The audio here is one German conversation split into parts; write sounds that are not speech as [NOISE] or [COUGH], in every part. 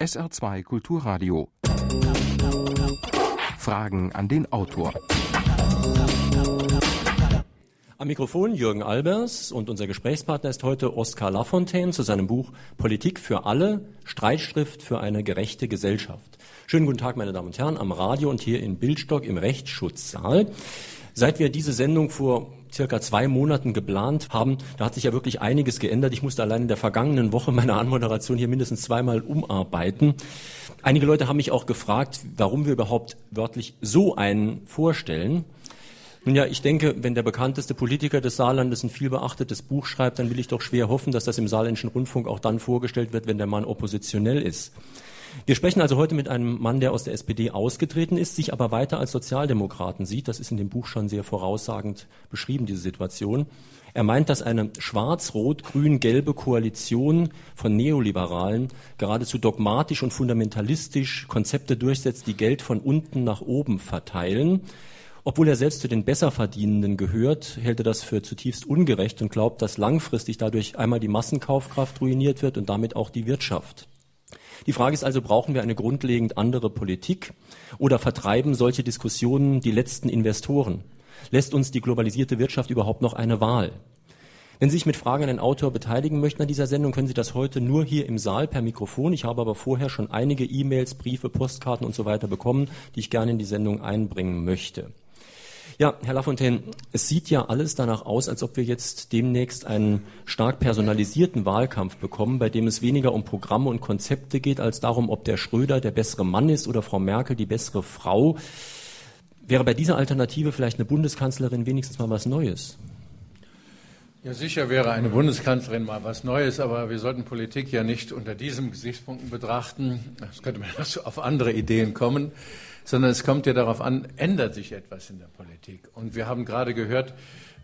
SR2 Kulturradio. Fragen an den Autor. Am Mikrofon Jürgen Albers und unser Gesprächspartner ist heute Oskar Lafontaine zu seinem Buch Politik für alle, Streitschrift für eine gerechte Gesellschaft. Schönen guten Tag, meine Damen und Herren, am Radio und hier in Bildstock im Rechtsschutzsaal. Seit wir diese Sendung vor circa zwei Monaten geplant haben, da hat sich ja wirklich einiges geändert. Ich musste allein in der vergangenen Woche meine Anmoderation hier mindestens zweimal umarbeiten. Einige Leute haben mich auch gefragt, warum wir überhaupt wörtlich so einen vorstellen. Nun ja, ich denke, wenn der bekannteste Politiker des Saarlandes ein viel beachtetes Buch schreibt, dann will ich doch schwer hoffen, dass das im saarländischen Rundfunk auch dann vorgestellt wird, wenn der Mann oppositionell ist. Wir sprechen also heute mit einem Mann, der aus der SPD ausgetreten ist, sich aber weiter als Sozialdemokraten sieht. Das ist in dem Buch schon sehr voraussagend beschrieben, diese Situation. Er meint, dass eine schwarz-rot-grün-gelbe Koalition von Neoliberalen geradezu dogmatisch und fundamentalistisch Konzepte durchsetzt, die Geld von unten nach oben verteilen. Obwohl er selbst zu den Besserverdienenden gehört, hält er das für zutiefst ungerecht und glaubt, dass langfristig dadurch einmal die Massenkaufkraft ruiniert wird und damit auch die Wirtschaft. Die Frage ist also, brauchen wir eine grundlegend andere Politik oder vertreiben solche Diskussionen die letzten Investoren? Lässt uns die globalisierte Wirtschaft überhaupt noch eine Wahl? Wenn Sie sich mit Fragen an den Autor beteiligen möchten an dieser Sendung, können Sie das heute nur hier im Saal per Mikrofon. Ich habe aber vorher schon einige E-Mails, Briefe, Postkarten und so weiter bekommen, die ich gerne in die Sendung einbringen möchte. Ja, Herr Lafontaine, es sieht ja alles danach aus, als ob wir jetzt demnächst einen stark personalisierten Wahlkampf bekommen, bei dem es weniger um Programme und Konzepte geht, als darum, ob der Schröder der bessere Mann ist oder Frau Merkel die bessere Frau. Wäre bei dieser Alternative vielleicht eine Bundeskanzlerin wenigstens mal was Neues? Ja, sicher wäre eine Bundeskanzlerin mal was Neues, aber wir sollten Politik ja nicht unter diesen Gesichtspunkten betrachten. Es könnte man [LAUGHS] auf andere Ideen kommen sondern es kommt ja darauf an, ändert sich etwas in der Politik. Und wir haben gerade gehört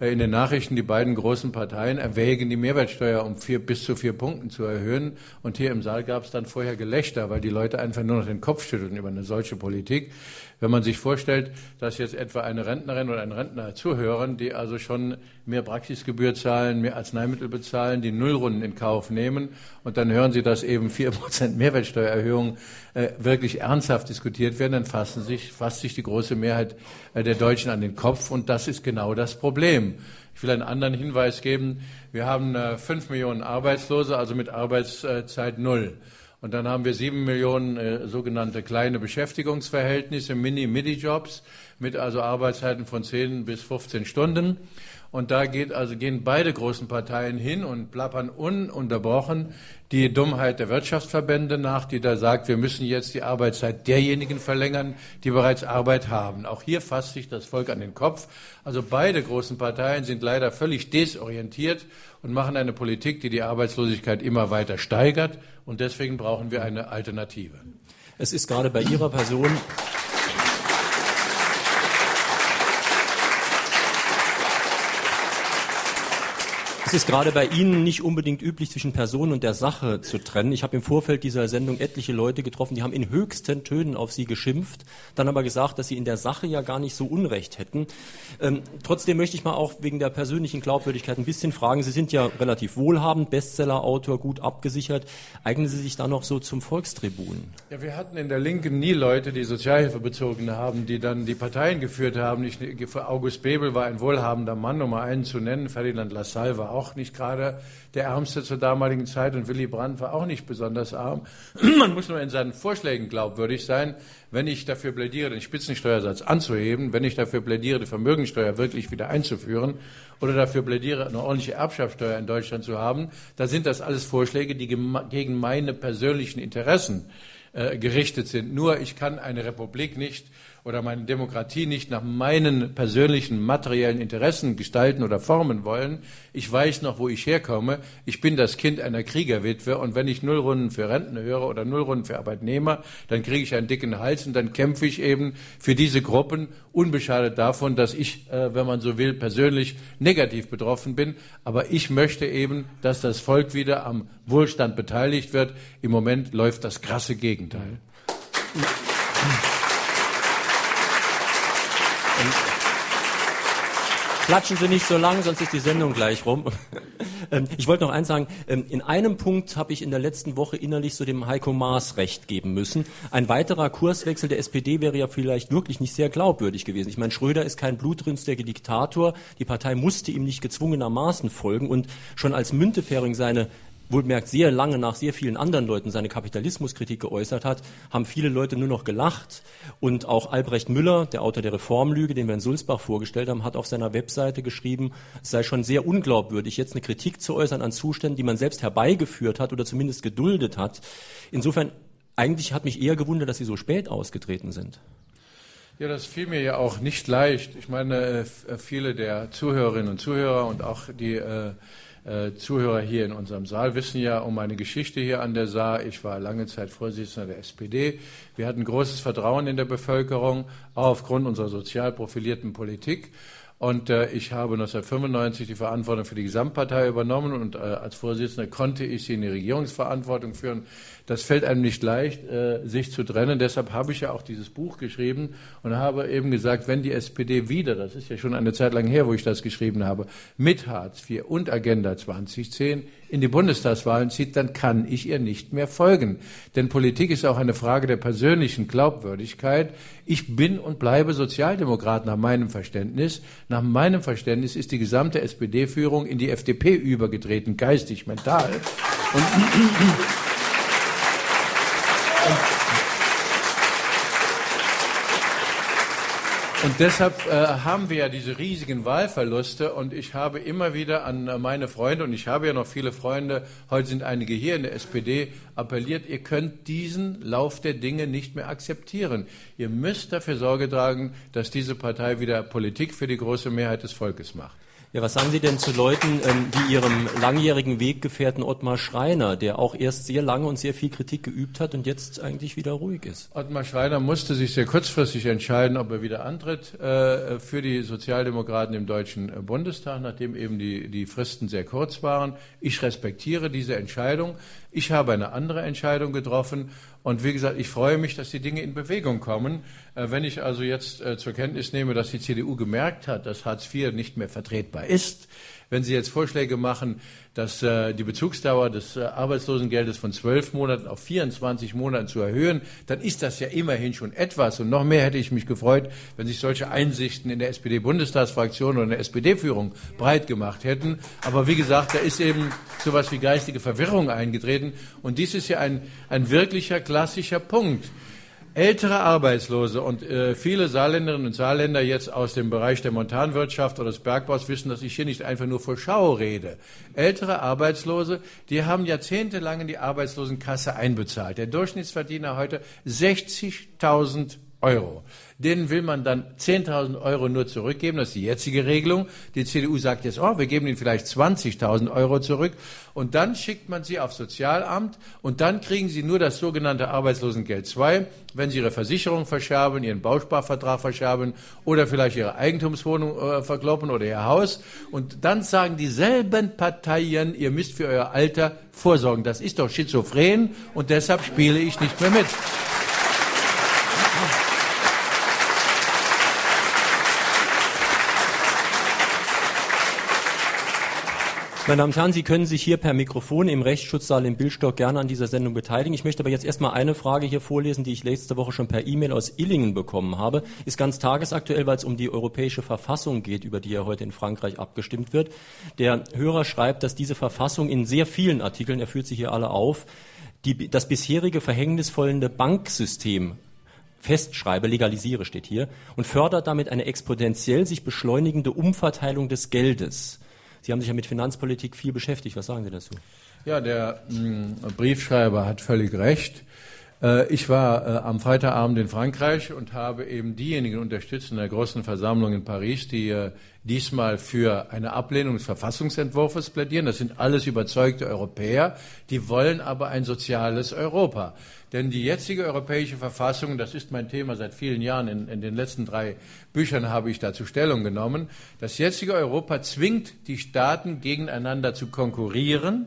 in den Nachrichten, die beiden großen Parteien erwägen, die Mehrwertsteuer um vier, bis zu vier Punkten zu erhöhen. Und hier im Saal gab es dann vorher Gelächter, weil die Leute einfach nur noch den Kopf schütteln über eine solche Politik. Wenn man sich vorstellt, dass jetzt etwa eine Rentnerin oder ein Rentner zuhören, die also schon mehr Praxisgebühr zahlen, mehr Arzneimittel bezahlen, die Nullrunden in Kauf nehmen und dann hören sie, dass eben vier Prozent Mehrwertsteuererhöhung äh, wirklich ernsthaft diskutiert werden, dann fassen sich, fasst sich die große Mehrheit äh, der Deutschen an den Kopf und das ist genau das Problem. Ich will einen anderen Hinweis geben. Wir haben äh, fünf Millionen Arbeitslose, also mit Arbeitszeit null. Und dann haben wir sieben Millionen äh, sogenannte kleine Beschäftigungsverhältnisse, Mini-Midi-Jobs mit also Arbeitszeiten von 10 bis 15 Stunden. Und da geht also, gehen beide großen Parteien hin und plappern ununterbrochen die Dummheit der Wirtschaftsverbände nach, die da sagt, wir müssen jetzt die Arbeitszeit derjenigen verlängern, die bereits Arbeit haben. Auch hier fasst sich das Volk an den Kopf. Also beide großen Parteien sind leider völlig desorientiert und machen eine Politik, die die Arbeitslosigkeit immer weiter steigert. Und deswegen brauchen wir eine Alternative. Es ist gerade bei Ihrer Person Es ist gerade bei Ihnen nicht unbedingt üblich, zwischen Person und der Sache zu trennen. Ich habe im Vorfeld dieser Sendung etliche Leute getroffen, die haben in höchsten Tönen auf Sie geschimpft, dann aber gesagt, dass Sie in der Sache ja gar nicht so Unrecht hätten. Ähm, trotzdem möchte ich mal auch wegen der persönlichen Glaubwürdigkeit ein bisschen fragen. Sie sind ja relativ wohlhabend, Bestsellerautor, gut abgesichert. Eignen Sie sich da noch so zum Volkstribun? Ja, wir hatten in der Linken nie Leute, die Sozialhilfe bezogen haben, die dann die Parteien geführt haben. Ich, August Bebel war ein wohlhabender Mann, um mal einen zu nennen. Ferdinand Lassalle war auch nicht gerade der Ärmste zur damaligen Zeit und Willy Brandt war auch nicht besonders arm. [CLEARS THROAT] Man muss nur in seinen Vorschlägen glaubwürdig sein. Wenn ich dafür plädiere, den Spitzensteuersatz anzuheben, wenn ich dafür plädiere, die Vermögensteuer wirklich wieder einzuführen oder dafür plädiere, eine ordentliche Erbschaftssteuer in Deutschland zu haben, dann sind das alles Vorschläge, die gegen meine persönlichen Interessen äh, gerichtet sind. Nur ich kann eine Republik nicht oder meine Demokratie nicht nach meinen persönlichen materiellen Interessen gestalten oder formen wollen. Ich weiß noch, wo ich herkomme. Ich bin das Kind einer Kriegerwitwe und wenn ich Nullrunden für Renten höre oder Nullrunden für Arbeitnehmer, dann kriege ich einen dicken Hals und dann kämpfe ich eben für diese Gruppen, unbeschadet davon, dass ich, äh, wenn man so will, persönlich negativ betroffen bin. Aber ich möchte eben, dass das Volk wieder am Wohlstand beteiligt wird. Im Moment läuft das krasse Gegenteil. [LAUGHS] Klatschen Sie nicht so lang, sonst ist die Sendung gleich rum. [LAUGHS] Ähm, ich wollte noch eins sagen. Ähm, in einem Punkt habe ich in der letzten Woche innerlich so dem Heiko Maas recht geben müssen. Ein weiterer Kurswechsel der SPD wäre ja vielleicht wirklich nicht sehr glaubwürdig gewesen. Ich meine, Schröder ist kein blutrünstiger Diktator. Die Partei musste ihm nicht gezwungenermaßen folgen. Und schon als Müntefering seine wohlmerkt sehr lange nach sehr vielen anderen Leuten seine Kapitalismuskritik geäußert hat, haben viele Leute nur noch gelacht. Und auch Albrecht Müller, der Autor der Reformlüge, den wir in Sulzbach vorgestellt haben, hat auf seiner Webseite geschrieben, es sei schon sehr unglaubwürdig, jetzt eine Kritik zu äußern an Zuständen, die man selbst herbeigeführt hat oder zumindest geduldet hat. Insofern, eigentlich hat mich eher gewundert, dass Sie so spät ausgetreten sind. Ja, das fiel mir ja auch nicht leicht. Ich meine, äh, viele der Zuhörerinnen und Zuhörer und auch die äh, äh, Zuhörer hier in unserem Saal wissen ja um meine Geschichte hier an der Saar. Ich war lange Zeit Vorsitzender der SPD. Wir hatten großes Vertrauen in der Bevölkerung, auch aufgrund unserer sozial profilierten Politik. Und äh, ich habe 1995 die Verantwortung für die Gesamtpartei übernommen und äh, als Vorsitzender konnte ich sie in die Regierungsverantwortung führen. Das fällt einem nicht leicht, äh, sich zu trennen. Deshalb habe ich ja auch dieses Buch geschrieben und habe eben gesagt, wenn die SPD wieder, das ist ja schon eine Zeit lang her, wo ich das geschrieben habe, mit Hartz IV und Agenda 2010 in die Bundestagswahlen zieht, dann kann ich ihr nicht mehr folgen. Denn Politik ist auch eine Frage der persönlichen Glaubwürdigkeit. Ich bin und bleibe Sozialdemokrat nach meinem Verständnis. Nach meinem Verständnis ist die gesamte SPD-Führung in die FDP übergetreten, geistig, mental. Und Und deshalb äh, haben wir ja diese riesigen Wahlverluste und ich habe immer wieder an äh, meine Freunde, und ich habe ja noch viele Freunde, heute sind einige hier in der SPD, appelliert, ihr könnt diesen Lauf der Dinge nicht mehr akzeptieren. Ihr müsst dafür Sorge tragen, dass diese Partei wieder Politik für die große Mehrheit des Volkes macht. Ja, was sagen Sie denn zu Leuten ähm, wie Ihrem langjährigen Weggefährten Ottmar Schreiner, der auch erst sehr lange und sehr viel Kritik geübt hat und jetzt eigentlich wieder ruhig ist? Ottmar Schreiner musste sich sehr kurzfristig entscheiden, ob er wieder antritt äh, für die Sozialdemokraten im Deutschen Bundestag, nachdem eben die, die Fristen sehr kurz waren. Ich respektiere diese Entscheidung. Ich habe eine andere Entscheidung getroffen und wie gesagt, ich freue mich, dass die Dinge in Bewegung kommen. Äh, wenn ich also jetzt äh, zur Kenntnis nehme, dass die CDU gemerkt hat, dass Hartz IV nicht mehr vertretbar ist, wenn Sie jetzt Vorschläge machen, dass äh, die Bezugsdauer des Arbeitslosengeldes von zwölf Monaten auf 24 Monaten zu erhöhen, dann ist das ja immerhin schon etwas. Und noch mehr hätte ich mich gefreut, wenn sich solche Einsichten in der SPD-Bundestagsfraktion oder in der SPD-Führung breit gemacht hätten. Aber wie gesagt, da ist eben so etwas wie geistige Verwirrung eingetreten. Und dies ist ja ein, ein wirklicher klassischer Punkt. Ältere Arbeitslose und äh, viele Saarländerinnen und Saarländer jetzt aus dem Bereich der Montanwirtschaft oder des Bergbaus wissen, dass ich hier nicht einfach nur vor Schau rede. Ältere Arbeitslose, die haben jahrzehntelang in die Arbeitslosenkasse einbezahlt. Der Durchschnittsverdiener heute 60.000 Euro. Denen will man dann 10.000 Euro nur zurückgeben. Das ist die jetzige Regelung. Die CDU sagt jetzt, oh, wir geben ihnen vielleicht 20.000 Euro zurück. Und dann schickt man sie aufs Sozialamt und dann kriegen sie nur das sogenannte Arbeitslosengeld 2, wenn sie ihre Versicherung verscherben, ihren Bausparvertrag verscherben oder vielleicht ihre Eigentumswohnung äh, verkloppen oder ihr Haus. Und dann sagen dieselben Parteien, ihr müsst für euer Alter vorsorgen. Das ist doch schizophren und deshalb spiele ich nicht mehr mit. Meine Damen und Herren, Sie können sich hier per Mikrofon im Rechtsschutzsaal im Bildstock gerne an dieser Sendung beteiligen. Ich möchte aber jetzt erstmal eine Frage hier vorlesen, die ich letzte Woche schon per E-Mail aus Illingen bekommen habe. Ist ganz tagesaktuell, weil es um die europäische Verfassung geht, über die ja heute in Frankreich abgestimmt wird. Der Hörer schreibt, dass diese Verfassung in sehr vielen Artikeln, er führt sie hier alle auf, die, das bisherige verhängnisvollende Banksystem festschreibe, legalisiere steht hier, und fördert damit eine exponentiell sich beschleunigende Umverteilung des Geldes. Sie haben sich ja mit Finanzpolitik viel beschäftigt. Was sagen Sie dazu? Ja, der mh, hm, Briefschreiber hat völlig recht. Äh, ich war äh, am Freitagabend in Frankreich und habe eben diejenigen unterstützt in der großen Versammlung in Paris, die äh, diesmal für eine Ablehnung des Verfassungsentwurfs plädieren. Das sind alles überzeugte Europäer, die wollen aber ein soziales Europa. Denn die jetzige europäische Verfassung, das ist mein Thema seit vielen Jahren, in, in, den letzten drei Büchern habe ich dazu Stellung genommen, das jetzige Europa zwingt die Staaten gegeneinander zu konkurrieren.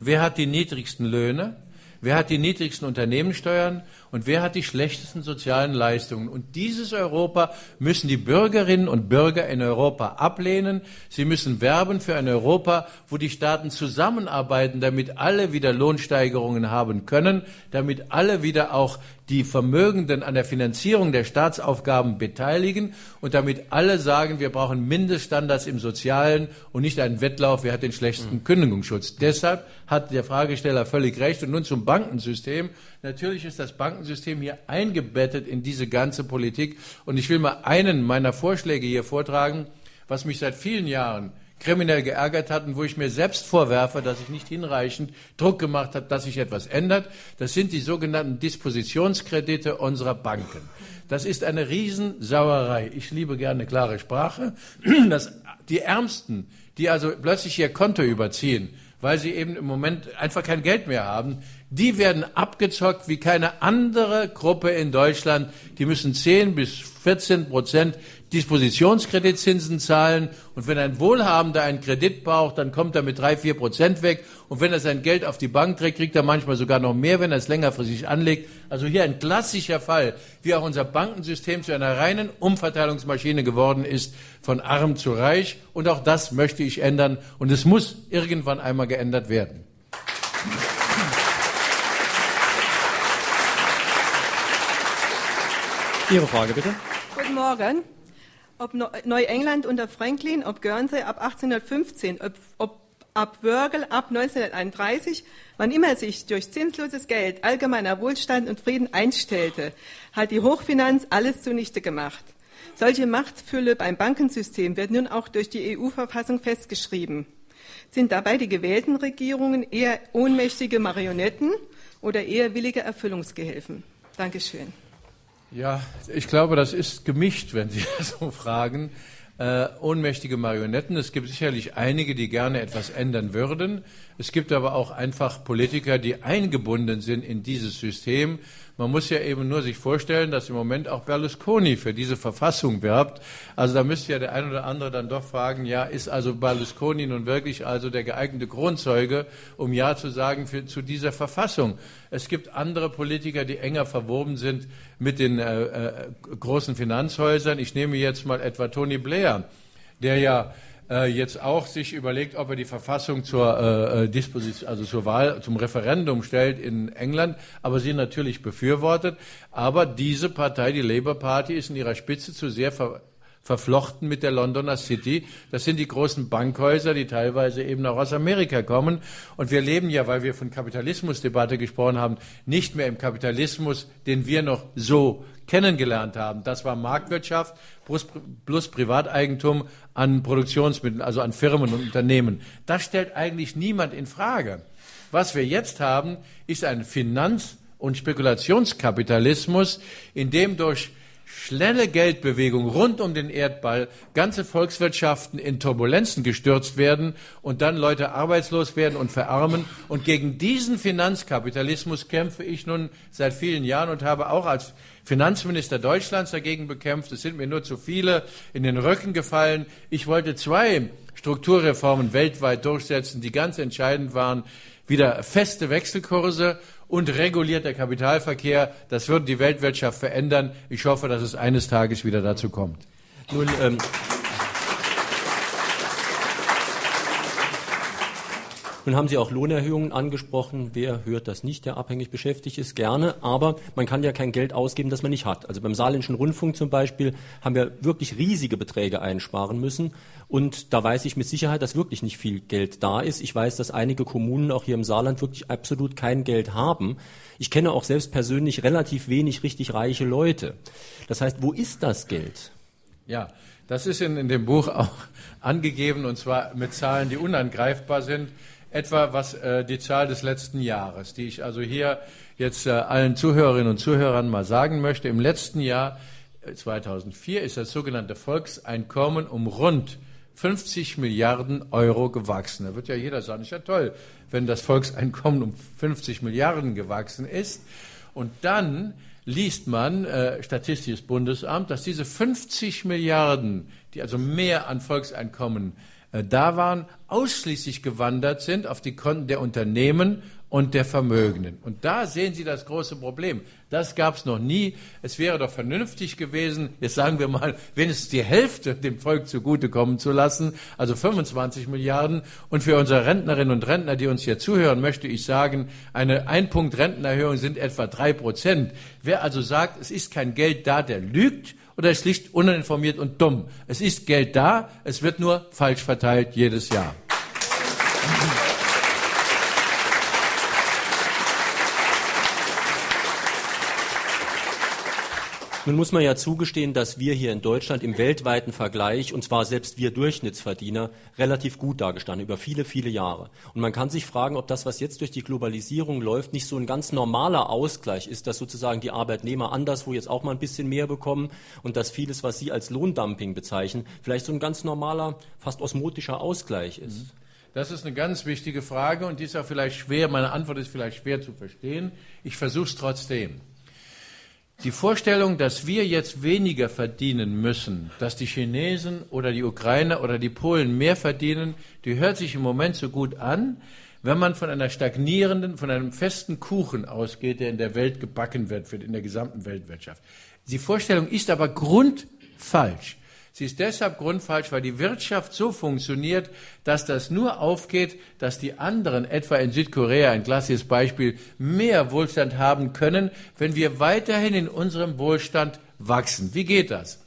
Wer hat die niedrigsten Löhne? Wer hat die niedrigsten Unternehmenssteuern und wer hat die schlechtesten sozialen Leistungen. Und dieses Europa müssen die Bürgerinnen und Bürger in Europa ablehnen. Sie müssen werben für ein Europa, wo die Staaten zusammenarbeiten, damit alle wieder Lohnsteigerungen haben können, damit alle wieder auch die Vermögenden an der Finanzierung der Staatsaufgaben beteiligen und damit alle sagen, wir brauchen Mindeststandards im Sozialen und nicht einen Wettlauf, wer hat den schlechtesten mhm. Kündigungsschutz. Deshalb hat der Fragesteller völlig recht. Und nun zum Bankensystem. Natürlich ist das Bankensystem hier eingebettet in diese ganze Politik. Und ich will mal einen meiner Vorschläge hier vortragen, was mich seit vielen Jahren kriminell geärgert hat und wo ich mir selbst vorwerfe, dass ich nicht hinreichend Druck gemacht habe, dass sich etwas ändert. Das sind die sogenannten Dispositionskredite unserer Banken. Das ist eine Riesensauerei. Ich liebe gerne klare Sprache. [CLEARS THROAT] Dass die Ärmsten, die also plötzlich ihr Konto überziehen, weil sie eben im Moment einfach kein Geld mehr haben, die werden abgezockt wie keine andere Gruppe in Deutschland. Die müssen 10 bis 14 Prozent Dispositionskreditzinsen zahlen. Und wenn ein Wohlhabender einen Kredit braucht, dann kommt er mit drei, vier Prozent weg. Und wenn er sein Geld auf die Bank trägt, kriegt er manchmal sogar noch mehr, wenn er es längerfristig anlegt. Also hier ein klassischer Fall, wie auch unser Bankensystem zu einer reinen Umverteilungsmaschine geworden ist, von arm zu reich. Und auch das möchte ich ändern. Und es muss irgendwann einmal geändert werden. Ihre Frage bitte. Guten Morgen. Ob Neuengland unter Franklin, ob Guernsey ab 1815, ob, ob ab Wörgl ab 1931, wann immer sich durch zinsloses Geld allgemeiner Wohlstand und Frieden einstellte, hat die Hochfinanz alles zunichte gemacht. Solche Machtfülle beim Bankensystem wird nun auch durch die EU-Verfassung festgeschrieben. Sind dabei die gewählten Regierungen eher ohnmächtige Marionetten oder eher willige Erfüllungsgehilfen? Dankeschön. Ja, ich glaube, das ist gemischt, wenn Sie [LAUGHS] so fragen. Äh, ohnmächtige Marionetten. Es gibt sicherlich einige, die gerne etwas ändern würden. Es gibt aber auch einfach Politiker, die eingebunden sind in dieses System man muss ja eben nur sich vorstellen, dass im Moment auch Berlusconi für diese Verfassung werbt. Also da müsste ja der ein oder andere dann doch fragen, ja, ist also Berlusconi nun wirklich also der geeignete Grundzeuge, um Ja zu sagen für, zu dieser Verfassung? Es gibt andere Politiker, die enger verwoben sind mit den äh, äh, großen Finanzhäusern. Ich nehme jetzt mal etwa Tony Blair, der ja jetzt auch sich überlegt, ob er die Verfassung zur äh, äh, Disposition, also zur Wahl, zum Referendum stellt in England, aber sie natürlich befürwortet. Aber diese Partei, die Labour Party, ist in ihrer Spitze zu sehr ver verflochten mit der Londoner City. Das sind die großen Bankhäuser, die teilweise eben auch aus Amerika kommen. Und wir leben ja, weil wir von Kapitalismusdebatte gesprochen haben, nicht mehr im Kapitalismus, den wir noch so kennengelernt haben. Das war Marktwirtschaft plus, plus Privateigentum an Produktionsmitteln, also an Firmen und Unternehmen. Das stellt eigentlich niemand in Frage. Was wir jetzt haben, ist ein Finanz- und Spekulationskapitalismus, in dem durch schnelle Geldbewegung rund um den Erdball ganze Volkswirtschaften in Turbulenzen gestürzt werden und dann Leute arbeitslos werden und verarmen. Und gegen diesen Finanzkapitalismus kämpfe ich nun seit vielen Jahren und habe auch als Finanzminister Deutschlands dagegen bekämpft. Es sind mir nur zu viele in den Rücken gefallen. Ich wollte zwei Strukturreformen weltweit durchsetzen, die ganz entscheidend waren. Wieder feste Wechselkurse und regulierter Kapitalverkehr. Das würde die Weltwirtschaft verändern. Ich hoffe, dass es eines Tages wieder dazu kommt. Nun, ähm Nun haben Sie auch Lohnerhöhungen angesprochen. Wer hört das nicht, der abhängig beschäftigt ist? Gerne. Aber man kann ja kein Geld ausgeben, das man nicht hat. Also beim Saarländischen Rundfunk zum Beispiel haben wir wirklich riesige Beträge einsparen müssen. Und da weiß ich mit Sicherheit, dass wirklich nicht viel Geld da ist. Ich weiß, dass einige Kommunen auch hier im Saarland wirklich absolut kein Geld haben. Ich kenne auch selbst persönlich relativ wenig richtig reiche Leute. Das heißt, wo ist das Geld? Ja, das ist in, in dem Buch auch [LAUGHS] angegeben, und zwar mit Zahlen, die unangreifbar sind etwa was äh, die Zahl des letzten Jahres, die ich also hier jetzt äh, allen Zuhörerinnen und Zuhörern mal sagen möchte. Im letzten Jahr 2004 äh, ist das sogenannte Volkseinkommen um rund 50 Milliarden Euro gewachsen. Da wird ja jeder sagen, ist ja toll, wenn das Volkseinkommen um 50 Milliarden gewachsen ist. Und dann liest man, äh, Statistisches Bundesamt, dass diese 50 Milliarden, die also mehr an Volkseinkommen äh, da waren, ausschließlich gewandert sind auf die Konten der Unternehmen und der Vermögenden. Und da sehen Sie das große Problem. Das gab es noch nie. Es wäre doch vernünftig gewesen, jetzt sagen wir mal, wenigstens die Hälfte dem Volk zugutekommen zu lassen, also 25 Milliarden. Und für unsere Rentnerinnen und Rentner, die uns hier zuhören, möchte ich sagen, eine Ein-Punkt-Rentenerhöhung sind etwa drei Prozent. Wer also sagt, es ist kein Geld da, der lügt oder schlicht uninformiert und dumm. Es ist Geld da, es wird nur falsch verteilt jedes Jahr. Nun muss man ja zugestehen, dass wir hier in Deutschland im weltweiten Vergleich, und zwar selbst wir Durchschnittsverdiener, relativ gut dargestanden über viele, viele Jahre. Und man kann sich fragen, ob das, was jetzt durch die Globalisierung läuft, nicht so ein ganz normaler Ausgleich ist, dass sozusagen die Arbeitnehmer anderswo jetzt auch mal ein bisschen mehr bekommen und dass vieles, was Sie als Lohndumping bezeichnen, vielleicht so ein ganz normaler, fast osmotischer Ausgleich ist. Mhm. Das ist eine ganz wichtige Frage und die ist auch vielleicht schwer, meine Antwort ist vielleicht schwer zu verstehen. Ich versuche es trotzdem. Die Vorstellung, dass wir jetzt weniger verdienen müssen, dass die Chinesen oder die Ukrainer oder die Polen mehr verdienen, die hört sich im Moment so gut an, wenn man von einer stagnierenden, von einem festen Kuchen ausgeht, der in der Welt gebacken wird, in der gesamten Weltwirtschaft. Die Vorstellung ist aber grundfalsch. Sie ist deshalb grundfalsch, weil die Wirtschaft so funktioniert, dass das nur aufgeht, dass die anderen, etwa in Südkorea, ein klassisches Beispiel, mehr Wohlstand haben können, wenn wir weiterhin in unserem Wohlstand wachsen. Wie geht das?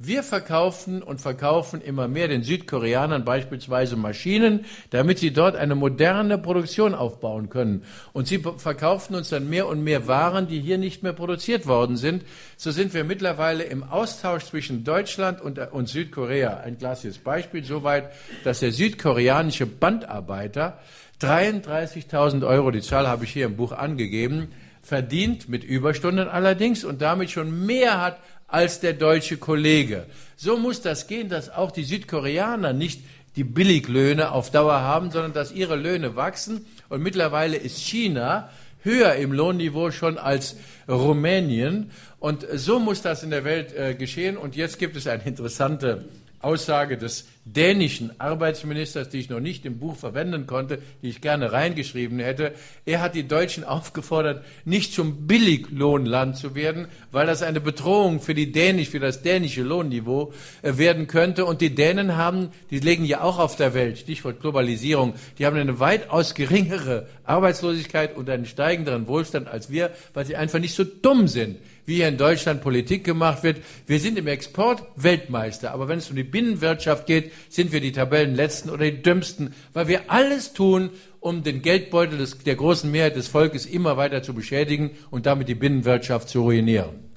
Wir verkaufen und verkaufen immer mehr den Südkoreanern beispielsweise Maschinen, damit sie dort eine moderne Produktion aufbauen können. Und sie verkaufen uns dann mehr und mehr Waren, die hier nicht mehr produziert worden sind. So sind wir mittlerweile im Austausch zwischen Deutschland und, und Südkorea. Ein klassisches Beispiel soweit, dass der südkoreanische Bandarbeiter 33.000 Euro, die Zahl habe ich hier im Buch angegeben, verdient mit Überstunden allerdings und damit schon mehr hat als der deutsche Kollege. So muss das gehen, dass auch die Südkoreaner nicht die Billiglöhne auf Dauer haben, sondern dass ihre Löhne wachsen. Und mittlerweile ist China höher im Lohnniveau schon als Rumänien. Und so muss das in der Welt äh, geschehen. Und jetzt gibt es eine interessante Aussage des dänischen Arbeitsministers, die ich noch nicht im Buch verwenden konnte, die ich gerne reingeschrieben hätte. Er hat die Deutschen [LAUGHS] aufgefordert, nicht zum Billiglohnland zu werden, weil das eine Bedrohung für die dänisch, für das dänische Lohnniveau äh, werden könnte. Und die Dänen haben, die legen ja auch auf der Welt, Stichwort Globalisierung, die haben eine weitaus geringere Arbeitslosigkeit und einen steigenderen Wohlstand als wir, weil sie einfach nicht so dumm sind wie hier in Deutschland Politik gemacht wird. Wir sind im Export Weltmeister, aber wenn es um die Binnenwirtschaft geht, sind wir die Tabellenletzten oder die dümmsten, weil wir alles tun, um den Geldbeutel des, der großen Mehrheit des Volkes immer weiter zu beschädigen und damit die Binnenwirtschaft zu ruinieren.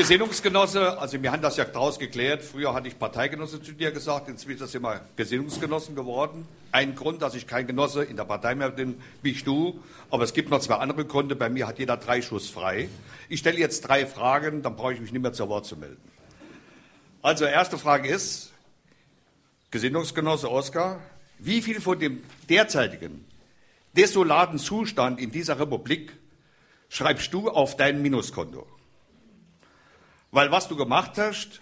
Gesinnungsgenosse, also wir haben das ja draus geklärt. Früher hatte ich Parteigenosse zu dir gesagt, inzwischen sind wir Gesinnungsgenossen geworden. Ein Grund, dass ich kein Genosse in der Partei mehr bin, bist du. Aber es gibt noch zwei andere Gründe. Bei mir hat jeder drei Schuss frei. Ich stelle jetzt drei Fragen, dann brauche ich mich nicht mehr zu Wort zu melden. Also, erste Frage ist, Gesinnungsgenosse Oskar, wie viel von dem derzeitigen desolaten Zustand in dieser Republik schreibst du auf dein Minuskonto? Weil was du gemacht hast,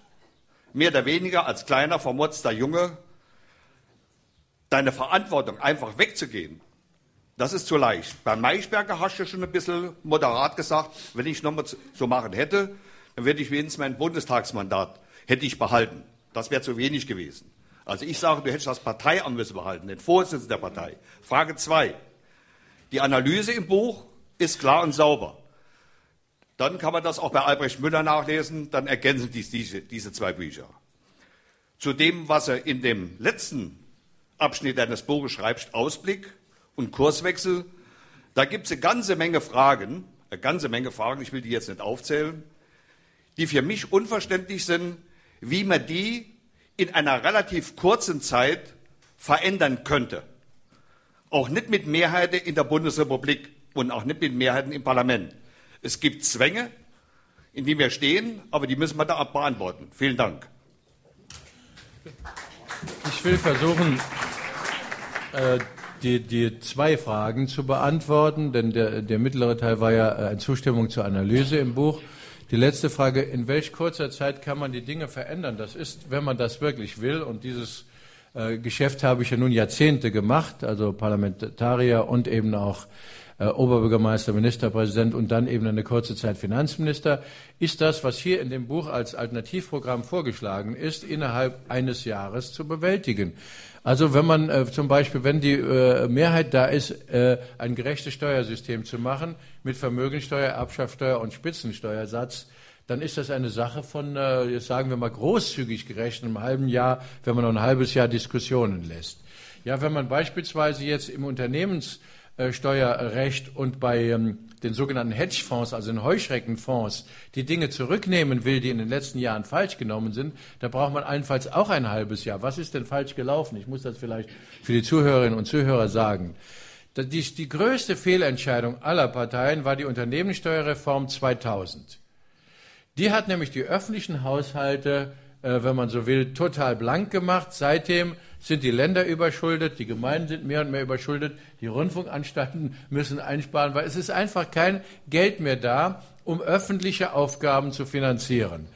mehr oder weniger als kleiner, vermotzter Junge, deine Verantwortung einfach wegzugehen, das ist zu leicht. Beim Maischberger hast du schon ein bisschen moderat gesagt, wenn ich nochmal so machen hätte, dann würde ich wenigstens mein Bundestagsmandat hätte ich behalten. Das wäre zu wenig gewesen. Also ich sage, du hättest das Parteiamt müssen behalten, den Vorsitzenden der Partei. Frage zwei: Die Analyse im Buch ist klar und sauber. Dann kann man das auch bei Albrecht Müller nachlesen, dann ergänzen dies diese, diese zwei Bücher. Zu dem, was er in dem letzten Abschnitt deines Buches schreibt, Ausblick und Kurswechsel, da gibt es eine ganze Menge Fragen, eine ganze Menge Fragen, ich will die jetzt nicht aufzählen, die für mich unverständlich sind, wie man die in einer relativ kurzen Zeit verändern könnte. Auch nicht mit Mehrheiten in der Bundesrepublik und auch nicht mit Mehrheiten im Parlament. Es gibt Zwänge, in denen wir stehen, aber die müssen wir da beantworten. Vielen Dank. Ich will versuchen, äh, die, die zwei Fragen zu beantworten, denn der, der mittlere Teil war ja äh, eine Zustimmung zur Analyse im Buch. Die letzte Frage, in welch kurzer Zeit kann man die Dinge verändern? Das ist, wenn man das wirklich will, und dieses äh, Geschäft habe ich ja nun Jahrzehnte gemacht, also Parlamentarier und eben auch äh, Oberbürgermeister, Ministerpräsident und dann eben eine kurze Zeit Finanzminister, ist das, was hier in dem Buch als Alternativprogramm vorgeschlagen ist, innerhalb eines Jahres zu bewältigen. Also wenn man äh, zum Beispiel, wenn die äh, Mehrheit da ist, äh, ein gerechtes Steuersystem zu machen mit Vermögensteuer, Erbschaftssteuer und Spitzensteuersatz, dann ist das eine Sache von, äh, jetzt sagen wir mal großzügig gerechnet, einem halben Jahr, wenn man noch ein halbes Jahr Diskussionen lässt. Ja, wenn man beispielsweise jetzt im Unternehmens Steuerrecht und bei ähm, den sogenannten Hedgefonds, also den Heuschreckenfonds, die Dinge zurücknehmen will, die in den letzten Jahren falsch genommen sind, da braucht man allenfalls auch ein halbes Jahr. Was ist denn falsch gelaufen? Ich muss das vielleicht für die Zuhörerinnen und Zuhörer sagen. Die, die größte Fehlentscheidung aller Parteien war die Unternehmenssteuerreform 2000. Die hat nämlich die öffentlichen Haushalte, äh, wenn man so will, total blank gemacht. Seitdem sind die Länder überschuldet, die Gemeinden sind mehr und mehr überschuldet, die Rundfunkanstalten müssen einsparen, weil es ist einfach kein Geld mehr da, um öffentliche Aufgaben zu finanzieren.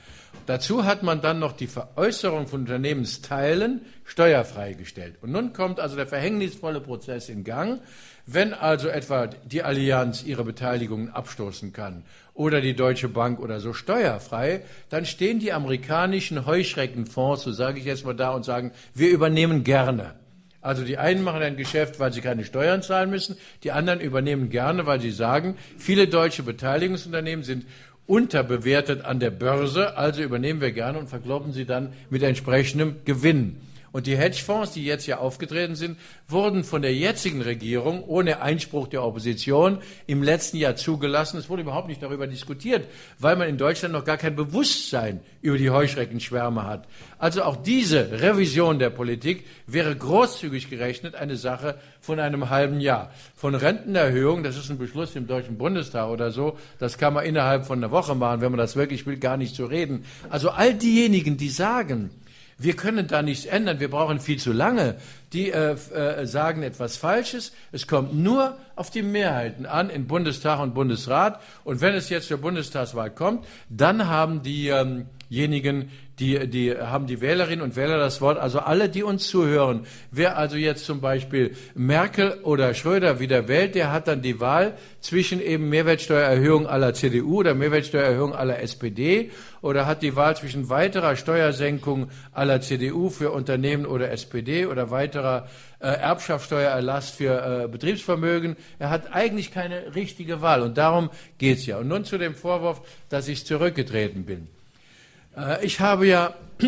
Dazu hat man dann noch die Veräußerung von Unternehmensteilen steuerfrei gestellt. Und nun kommt also der verhängnisvolle Prozess in Gang. Wenn also etwa die Allianz ihre Beteiligungen abstoßen kann oder die Deutsche Bank oder so steuerfrei, dann stehen die amerikanischen Heuschreckenfonds, so sage ich jetzt mal da, und sagen, wir übernehmen gerne. Also die einen machen ein Geschäft, weil sie keine Steuern zahlen müssen, die anderen übernehmen gerne, weil sie sagen, viele deutsche Beteiligungsunternehmen sind unterbewertet an der Börse, also übernehmen wir gerne und verkloppen sie dann mit entsprechendem Gewinn. Und die Hedgefonds, die jetzt ja aufgetreten sind, wurden von der jetzigen Regierung ohne Einspruch der Opposition im letzten Jahr zugelassen. Es wurde überhaupt nicht darüber diskutiert, weil man in Deutschland noch gar kein Bewusstsein über die Heuschreckenschwärme hat. Also auch diese Revision der Politik wäre großzügig gerechnet eine Sache von einem halben Jahr. Von Rentenerhöhung, das ist ein Beschluss im Deutschen Bundestag oder so, das kann man innerhalb von einer Woche machen, wenn man das wirklich will, gar nicht zu reden. Also all diejenigen, die sagen, wir können da nichts ändern, wir brauchen viel zu lange. Die äh, äh, sagen etwas Falsches. Es kommt nur auf die Mehrheiten an in Bundestag und Bundesrat. Und wenn es jetzt zur Bundestagswahl kommt, dann haben diejenigen, die, die haben die Wählerinnen und Wähler das Wort. Also alle, die uns zuhören. Wer also jetzt zum Beispiel Merkel oder Schröder wieder wählt, der hat dann die Wahl zwischen eben Mehrwertsteuererhöhung aller CDU oder Mehrwertsteuererhöhung aller SPD oder hat die Wahl zwischen weiterer Steuersenkung aller CDU für Unternehmen oder SPD oder weiterer äh, Erbschaftssteuererlass für äh, Betriebsvermögen. Er hat eigentlich keine richtige Wahl und darum geht's ja. Und nun zu dem Vorwurf, dass ich zurückgetreten bin. Äh, ich habe ja [CLEARS THROAT]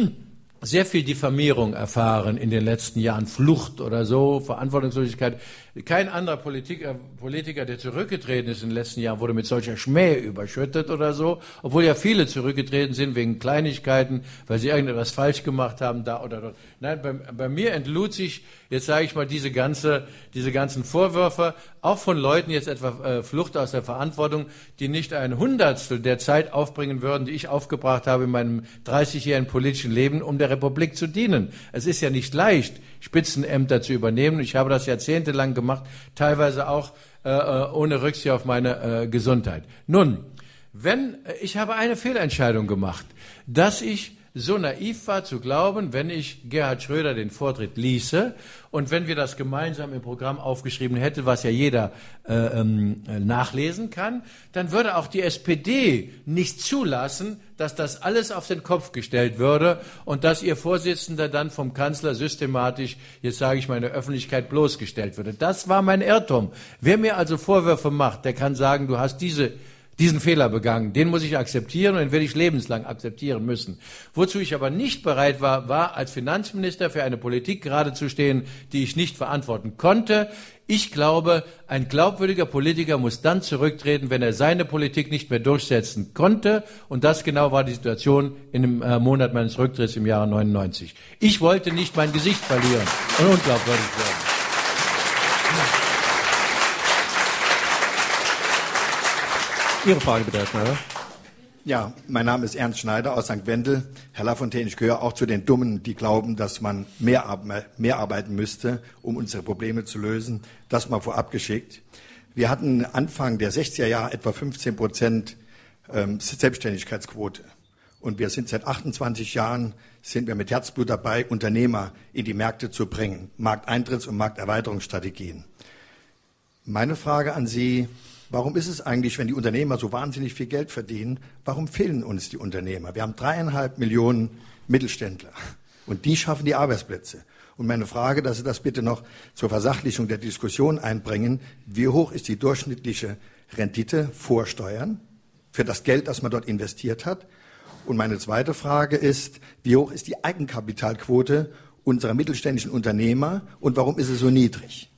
sehr viel Diffamierung erfahren in den letzten Jahren, Flucht oder so, Verantwortungslosigkeit. Kein anderer Politiker, Politiker, der zurückgetreten ist in den letzten Jahren, wurde mit solcher Schmäh überschüttet oder so, obwohl ja viele zurückgetreten sind wegen Kleinigkeiten, weil sie irgendetwas falsch gemacht haben, da oder dort. Nein, bei, bei mir entlud sich, jetzt sage ich mal, diese, ganze, diese ganzen Vorwürfe, auch von Leuten jetzt etwa äh, Flucht aus der Verantwortung, die nicht ein Hundertstel der Zeit aufbringen würden, die ich aufgebracht habe in meinem 30-jährigen politischen Leben, um der Republik zu dienen. Es ist ja nicht leicht, Spitzenämter zu übernehmen. Ich habe das jahrzehntelang gemacht, teilweise auch äh, äh, ohne Rücksicht auf meine äh, Gesundheit. Nun, wenn äh, ich habe eine Fehlentscheidung gemacht, dass ich so naiv war zu glauben, wenn ich Gerhard Schröder den Vortritt ließe und wenn wir das gemeinsam im Programm aufgeschrieben hätten, was ja jeder äh, ähm, nachlesen kann, dann würde auch die SPD nicht zulassen, dass das alles auf den Kopf gestellt würde und dass ihr Vorsitzender dann vom Kanzler systematisch, jetzt sage ich mal in der Öffentlichkeit, bloßgestellt würde. Das war mein Irrtum. Wer mir also Vorwürfe macht, der kann sagen, du hast diese diesen Fehler begangen. Den muss ich akzeptieren und den werde ich lebenslang akzeptieren müssen. Wozu ich aber nicht bereit war, war als Finanzminister für eine Politik gerade zu stehen, die ich nicht verantworten konnte. Ich glaube, ein glaubwürdiger Politiker muss dann zurücktreten, wenn er seine Politik nicht mehr durchsetzen konnte. Und das genau war die Situation in dem äh, Monat meines Rücktritts im Jahre 99. Ich wollte nicht mein Gesicht verlieren und unglaubwürdig werden. Ihre Frage bitte, Herr Schneider. Ja, mein Name ist Ernst Schneider aus St. Wendel. Herr Lafontaine, ich gehöre auch zu den Dummen, die glauben, dass man mehr, mehr arbeiten müsste, um unsere Probleme zu lösen. Das mal vorab geschickt. Wir hatten Anfang der 60er Jahre etwa 15 Prozent ähm, Selbstständigkeitsquote. Und wir sind seit 28 Jahren, sind wir mit Herzblut dabei, Unternehmer in die Märkte zu bringen. Markteintritts- und Markterweiterungsstrategien. Meine Frage an Sie, warum ist es eigentlich, wenn die Unternehmer so wahnsinnig viel Geld verdienen, warum fehlen uns die Unternehmer? Wir haben dreieinhalb Millionen Mittelständler und die schaffen die Arbeitsplätze. Und meine Frage, dass Sie das bitte noch zur Versachlichung der Diskussion einbringen, wie hoch ist die durchschnittliche Rendite vor Steuern für das Geld, das man dort investiert hat? Und meine zweite Frage ist, wie hoch ist die Eigenkapitalquote unserer mittelständischen Unternehmer und warum ist sie so niedrig?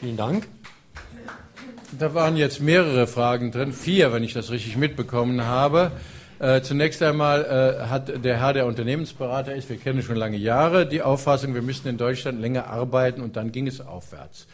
Vielen Dank. Da waren jetzt mehrere Fragen drin, vier, wenn ich das richtig mitbekommen habe. Äh, zunächst einmal äh, hat der Herr, der Unternehmensberater ist, wir kennen schon lange Jahre, die Auffassung, wir müssten in Deutschland länger arbeiten und dann ging es aufwärts.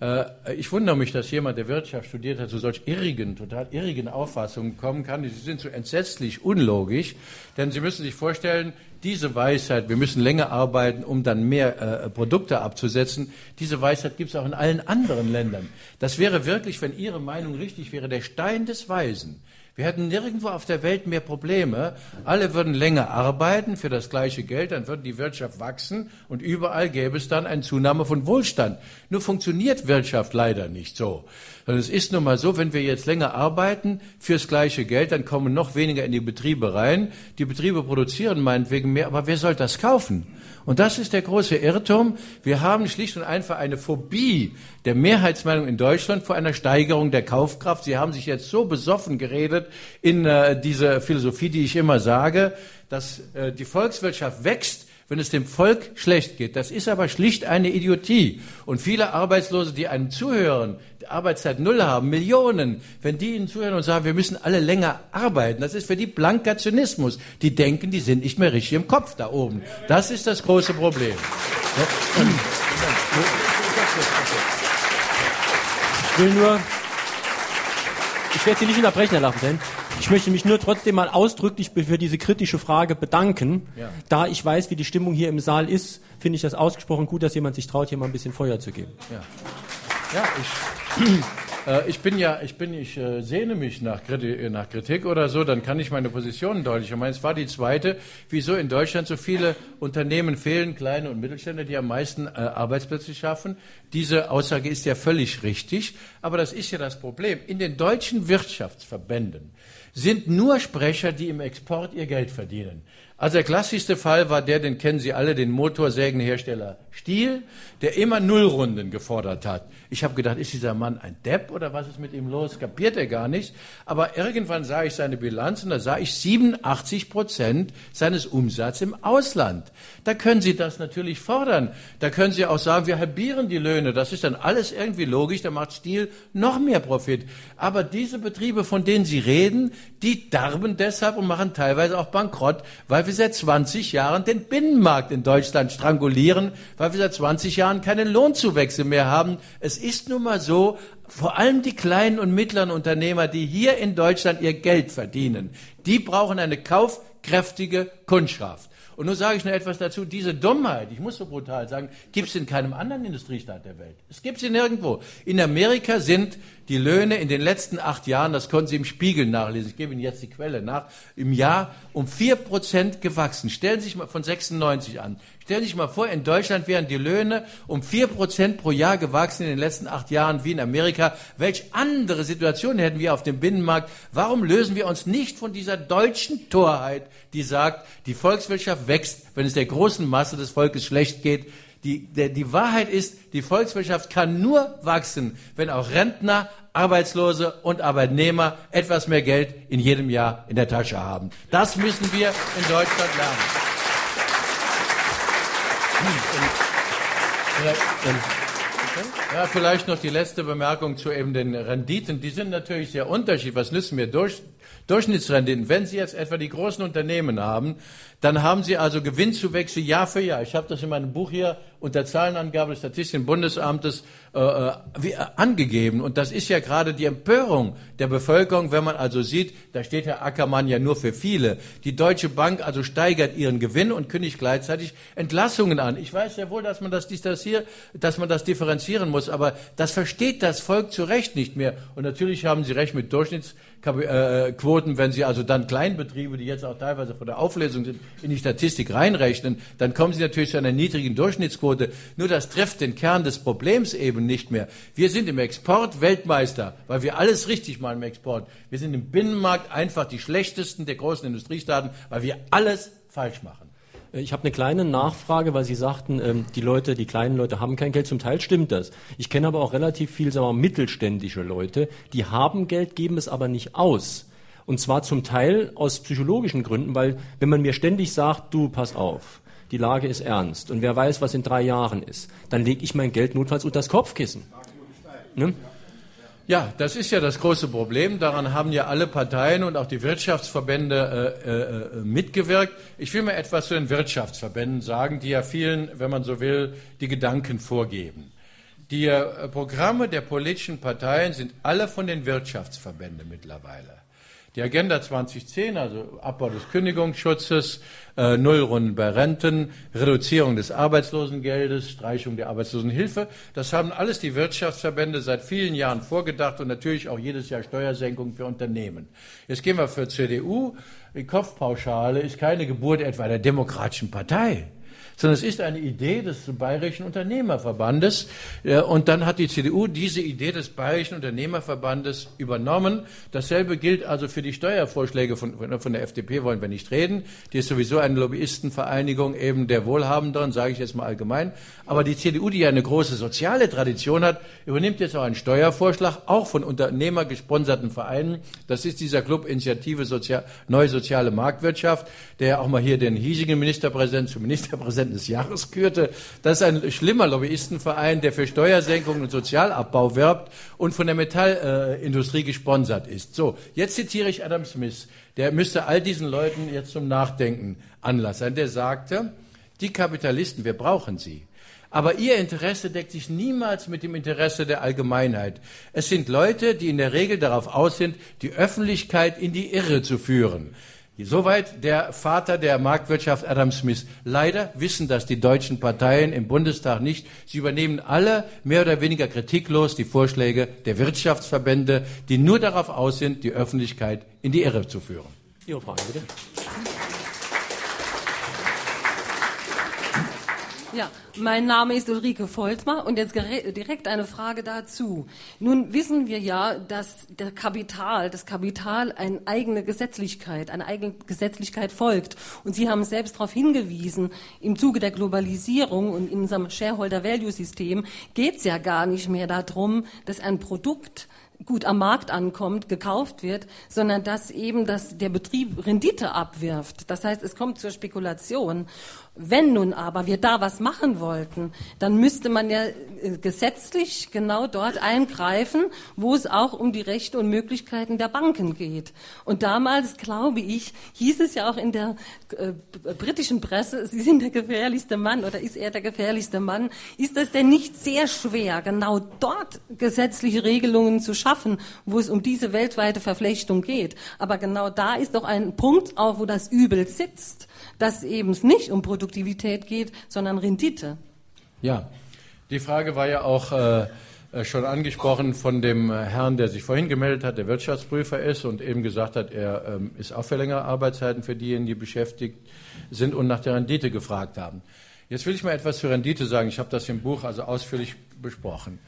Äh, ich wundere mich, dass jemand, der Wirtschaft studiert hat, zu solch irrigen, total irrigen Auffassungen kommen kann. Sie sind so entsetzlich unlogisch, denn Sie müssen sich vorstellen, diese Weisheit, wir müssen länger arbeiten, um dann mehr äh, Produkte abzusetzen, diese Weisheit gibt es auch in allen anderen Ländern. Das wäre wirklich, wenn Ihre Meinung richtig wäre, der Stein des Weisen. Wir hätten nirgendwo auf der Welt mehr Probleme. Alle würden länger arbeiten für das gleiche Geld, dann würde die Wirtschaft wachsen und überall gäbe es dann eine Zunahme von Wohlstand. Nur funktioniert Wirtschaft leider nicht so. Sondern es ist nun mal so, wenn wir jetzt länger arbeiten fürs gleiche Geld, dann kommen noch weniger in die Betriebe rein. Die Betriebe produzieren meinetwegen mehr, aber wer soll das kaufen? Und das ist der große Irrtum. Wir haben schlicht und einfach eine Phobie der Mehrheitsmeinung in Deutschland vor einer Steigerung der Kaufkraft. Sie haben sich jetzt so besoffen geredet in äh, diese Philosophie, die ich immer sage, dass äh, die Volkswirtschaft wächst, wenn es dem Volk schlecht geht. Das ist aber schlicht eine Idiotie. Und viele Arbeitslose, die einem zuhören, die Arbeitszeit null haben, Millionen, wenn die ihnen zuhören und sagen, wir müssen alle länger arbeiten, das ist für die blanker Zynismus. Die denken, die sind nicht mehr richtig im Kopf da oben. Das ist das große Problem. Ich will nur, ich werde Sie nicht unterbrechen, Herr Lafontaine. Ich möchte mich nur trotzdem mal ausdrücklich für diese kritische Frage bedanken. Ja. Da ich weiß, wie die Stimmung hier im Saal ist, finde ich das ausgesprochen gut, dass jemand sich traut, hier mal ein bisschen Feuer zu geben. Ja, ja ich, [CLEARS THROAT] äh, ich bin ja, ich bin, ich äh, sehne mich nach Kritik, nach Kritik oder so, dann kann ich meine Position deutlich machen. Es war die zweite, wieso in Deutschland so viele Unternehmen fehlen, kleine und Mittelständler, die am meisten äh, Arbeitsplätze schaffen. Diese Aussage ist ja völlig richtig, aber das ist ja das Problem. In den deutschen Wirtschaftsverbänden sind nur Sprecher, die im Export ihr Geld verdienen. Also der klassischste Fall war der, den kennen Sie alle, den Motorsägenhersteller Stiel, der immer Nullrunden gefordert hat. Ich habe gedacht, ist dieser Mann ein Depp oder was ist mit ihm los? Kapiert er gar nicht. Aber irgendwann sah ich seine Bilanz und da sah ich 87 Prozent seines Umsatzes im Ausland. Da können Sie das natürlich fordern. Da können Sie auch sagen, wir halbieren die Löhne. Das ist dann alles irgendwie logisch. Da macht Stiel noch mehr Profit. Aber diese Betriebe, von denen Sie reden, die darben deshalb und machen teilweise auch bankrott, weil wir seit 20 Jahren den Binnenmarkt in Deutschland strangulieren, weil wir seit 20 Jahren keine Lohnzuwächse mehr haben. Es ist nun mal so, vor allem die kleinen und mittleren Unternehmer, die hier in Deutschland ihr Geld verdienen, die brauchen eine kaufkräftige Kundschaft. Und nun sage ich noch etwas dazu, diese Dummheit, ich muss so brutal sagen, gibt es in keinem anderen Industriestaat der Welt. Es gibt sie nirgendwo. In Amerika sind die Löhne in den letzten acht Jahren, das konnten Sie im Spiegel nachlesen, ich gebe Ihnen jetzt die Quelle nach, im Jahr um vier Prozent gewachsen. Stellen Sie sich mal von 96 an. Stellen Sie sich mal vor, in Deutschland wären die Löhne um vier Prozent pro Jahr gewachsen in den letzten acht Jahren wie in Amerika. Welch andere Situation hätten wir auf dem Binnenmarkt? Warum lösen wir uns nicht von dieser deutschen Torheit, die sagt, die Volkswirtschaft wächst, wenn es der großen Masse des Volkes schlecht geht? Die, der, die Wahrheit ist, die Volkswirtschaft kann nur wachsen, wenn auch Rentner, Arbeitslose und Arbeitnehmer etwas mehr Geld in jedem Jahr in der Tasche haben. Das müssen wir in Deutschland lernen. Ja, vielleicht noch die letzte Bemerkung zu eben den Renditen. Die sind natürlich sehr unterschiedlich. Was nützen mir durch, Durchschnittsrenditen? Wenn Sie jetzt etwa die großen Unternehmen haben, dann haben Sie also Gewinnzuwächse Jahr für Jahr. Ich habe das in meinem Buch hier unter Zahlenangabe des Statistischen Bundesamtes äh, äh, wie, äh, angegeben. Und das ist ja gerade die Empörung der Bevölkerung, wenn man also sieht, da steht Herr Ackermann ja nur für viele. Die Deutsche Bank also steigert ihren Gewinn und kündigt gleichzeitig Entlassungen an. Ich weiß sehr wohl, dass man das, das hier, dass man das differenzieren muss, aber das versteht das Volk zu Recht nicht mehr. Und natürlich haben Sie recht mit Durchschnitts äh, Quoten, wenn Sie also dann Kleinbetriebe, die jetzt auch teilweise von der Auflösung sind, in die Statistik reinrechnen, dann kommen Sie natürlich zu einer niedrigen Durchschnittsquote. Nur das trifft den Kern des Problems eben nicht mehr. Wir sind im Export Weltmeister, weil wir alles richtig machen im Export. Wir sind im Binnenmarkt einfach die schlechtesten der großen Industriestaaten, weil wir alles falsch machen. Ich habe eine kleine Nachfrage, weil Sie sagten, ähm, die Leute, die kleinen Leute haben kein Geld. Zum Teil stimmt das. Ich kenne aber auch relativ viel, sagen wir mal, mittelständische Leute, die haben Geld, geben es aber nicht aus. Und zwar zum Teil aus psychologischen Gründen, weil wenn man mir ständig sagt, du, pass auf, die Lage ist ernst und wer weiß, was in drei Jahren ist, dann lege ich mein Geld notfalls unter das Kopfkissen. Ne? Ja, das ist ja das große Problem. Daran haben ja alle Parteien und auch die Wirtschaftsverbände äh, äh, äh, mitgewirkt. Ich will mal etwas zu den Wirtschaftsverbänden sagen, die ja vielen, wenn man so will, die Gedanken vorgeben. Die äh, Programme der politischen Parteien sind alle von den Wirtschaftsverbänden mittlerweile. Die Agenda 2010, also Abbau des Kündigungsschutzes, äh, Nullrunden bei Renten, Reduzierung des Arbeitslosengeldes, Streichung der Arbeitslosenhilfe, das haben alles die Wirtschaftsverbände seit vielen Jahren vorgedacht und natürlich auch jedes Jahr Steuersenkungen für Unternehmen. Jetzt gehen wir für CDU. Die Kopfpauschale ist keine Geburt etwa der Demokratischen Partei sondern es ist eine Idee des Bayerischen Unternehmerverbandes. Und dann hat die CDU diese Idee des Bayerischen Unternehmerverbandes übernommen. Dasselbe gilt also für die Steuervorschläge von, von der FDP, wollen wir nicht reden. Die ist sowieso eine Lobbyistenvereinigung eben der Wohlhabenderen, sage ich jetzt mal allgemein. Aber die CDU, die ja eine große soziale Tradition hat, übernimmt jetzt auch einen Steuervorschlag, auch von unternehmergesponserten Vereinen. Das ist dieser Club Initiative Sozial, Neue Soziale Marktwirtschaft, der auch mal hier den hiesigen Ministerpräsidenten zum Ministerpräsidenten des Jahres kürte. Das ist ein schlimmer Lobbyistenverein, der für Steuersenkungen und Sozialabbau wirbt und von der Metallindustrie äh, gesponsert ist. So, jetzt zitiere ich Adam Smith. Der müsste all diesen Leuten jetzt zum Nachdenken Anlass sein. Der sagte, die Kapitalisten, wir brauchen sie. Aber ihr Interesse deckt sich niemals mit dem Interesse der Allgemeinheit. Es sind Leute, die in der Regel darauf aus sind, die Öffentlichkeit in die Irre zu führen. Soweit der Vater der Marktwirtschaft Adam Smith. Leider wissen das die deutschen Parteien im Bundestag nicht. Sie übernehmen alle mehr oder weniger kritiklos die Vorschläge der Wirtschaftsverbände, die nur darauf aus sind, die Öffentlichkeit in die Irre zu führen. Ihre Frage bitte. Ja, mein Name ist Ulrike Voltmar und jetzt direkt eine Frage dazu. Nun wissen wir ja, dass der Kapital, das Kapital eine eigene Gesetzlichkeit, eine eigene Gesetzlichkeit folgt. Und Sie haben selbst darauf hingewiesen, im Zuge der Globalisierung und in unserem Shareholder-Value-System geht es ja gar nicht mehr darum, dass ein Produkt gut am Markt ankommt, gekauft wird, sondern dass eben dass der Betrieb Rendite abwirft. Das heißt, es kommt zur Spekulation. Wenn nun aber wir da was machen wollten, dann müsste man ja äh, gesetzlich genau dort eingreifen, wo es auch um die Rechte und Möglichkeiten der Banken geht. Und damals, glaube ich, hieß es ja auch in der äh, britischen Presse, [LAUGHS] Sie sind der gefährlichste Mann oder ist er der gefährlichste Mann. Ist das denn nicht sehr schwer, genau dort gesetzliche Regelungen zu schaffen, wo es um diese weltweite Verflechtung geht? Aber genau da ist doch ein Punkt auch, wo das Übel sitzt dass eben es nicht um Produktivität geht, sondern Rendite. Ja, die Frage war ja auch äh, äh, schon angesprochen von dem Herrn, der sich vorhin gemeldet hat, der Wirtschaftsprüfer ist und eben gesagt hat, er ähm, ist auch für längere Arbeitszeiten für diejenigen, die beschäftigt sind und nach der Rendite gefragt haben. Jetzt will ich mal etwas zur Rendite sagen. Ich habe das im Buch also ausführlich besprochen.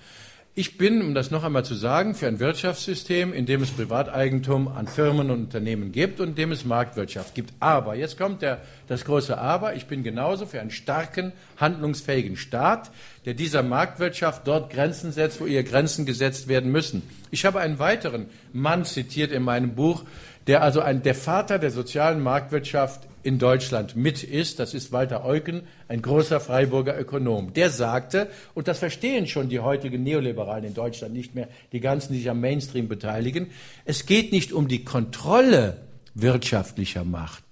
Ich bin, um das noch einmal zu sagen, für ein Wirtschaftssystem, in dem es Privateigentum an Firmen und Unternehmen gibt und in dem es Marktwirtschaft gibt. Aber, jetzt kommt der, das große Aber, ich bin genauso für einen starken, handlungsfähigen Staat, der dieser Marktwirtschaft dort Grenzen setzt, wo ihr Grenzen gesetzt werden müssen. Ich habe einen weiteren Mann zitiert in meinem Buch, der also ein, der Vater der sozialen Marktwirtschaft in Deutschland mit ist, das ist Walter Eucken, ein großer Freiburger Ökonom. Der sagte, und das verstehen schon die heutigen Neoliberalen in Deutschland nicht mehr, die ganzen, die sich am Mainstream beteiligen, es geht nicht um die Kontrolle wirtschaftlicher Macht.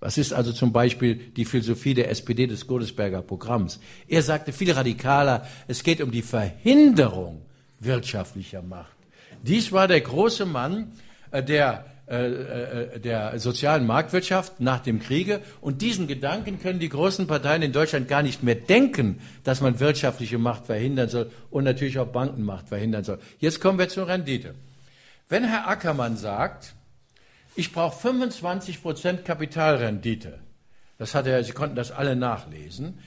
Was ist also zum Beispiel die Philosophie der SPD des Godesberger Programms? Er sagte viel radikaler, es geht um die Verhinderung wirtschaftlicher Macht. Dies war der große Mann, äh, der äh, äh, der sozialen Marktwirtschaft nach dem Kriege. Und diesen Gedanken können die großen Parteien in Deutschland gar nicht mehr denken, dass man wirtschaftliche Macht verhindern soll und natürlich auch Bankenmacht verhindern soll. Jetzt kommen wir zur Rendite. Wenn Herr Ackermann sagt, Ich brauche 25 Prozent Kapitalrendite. Das hat er, Sie konnten das alle nachlesen.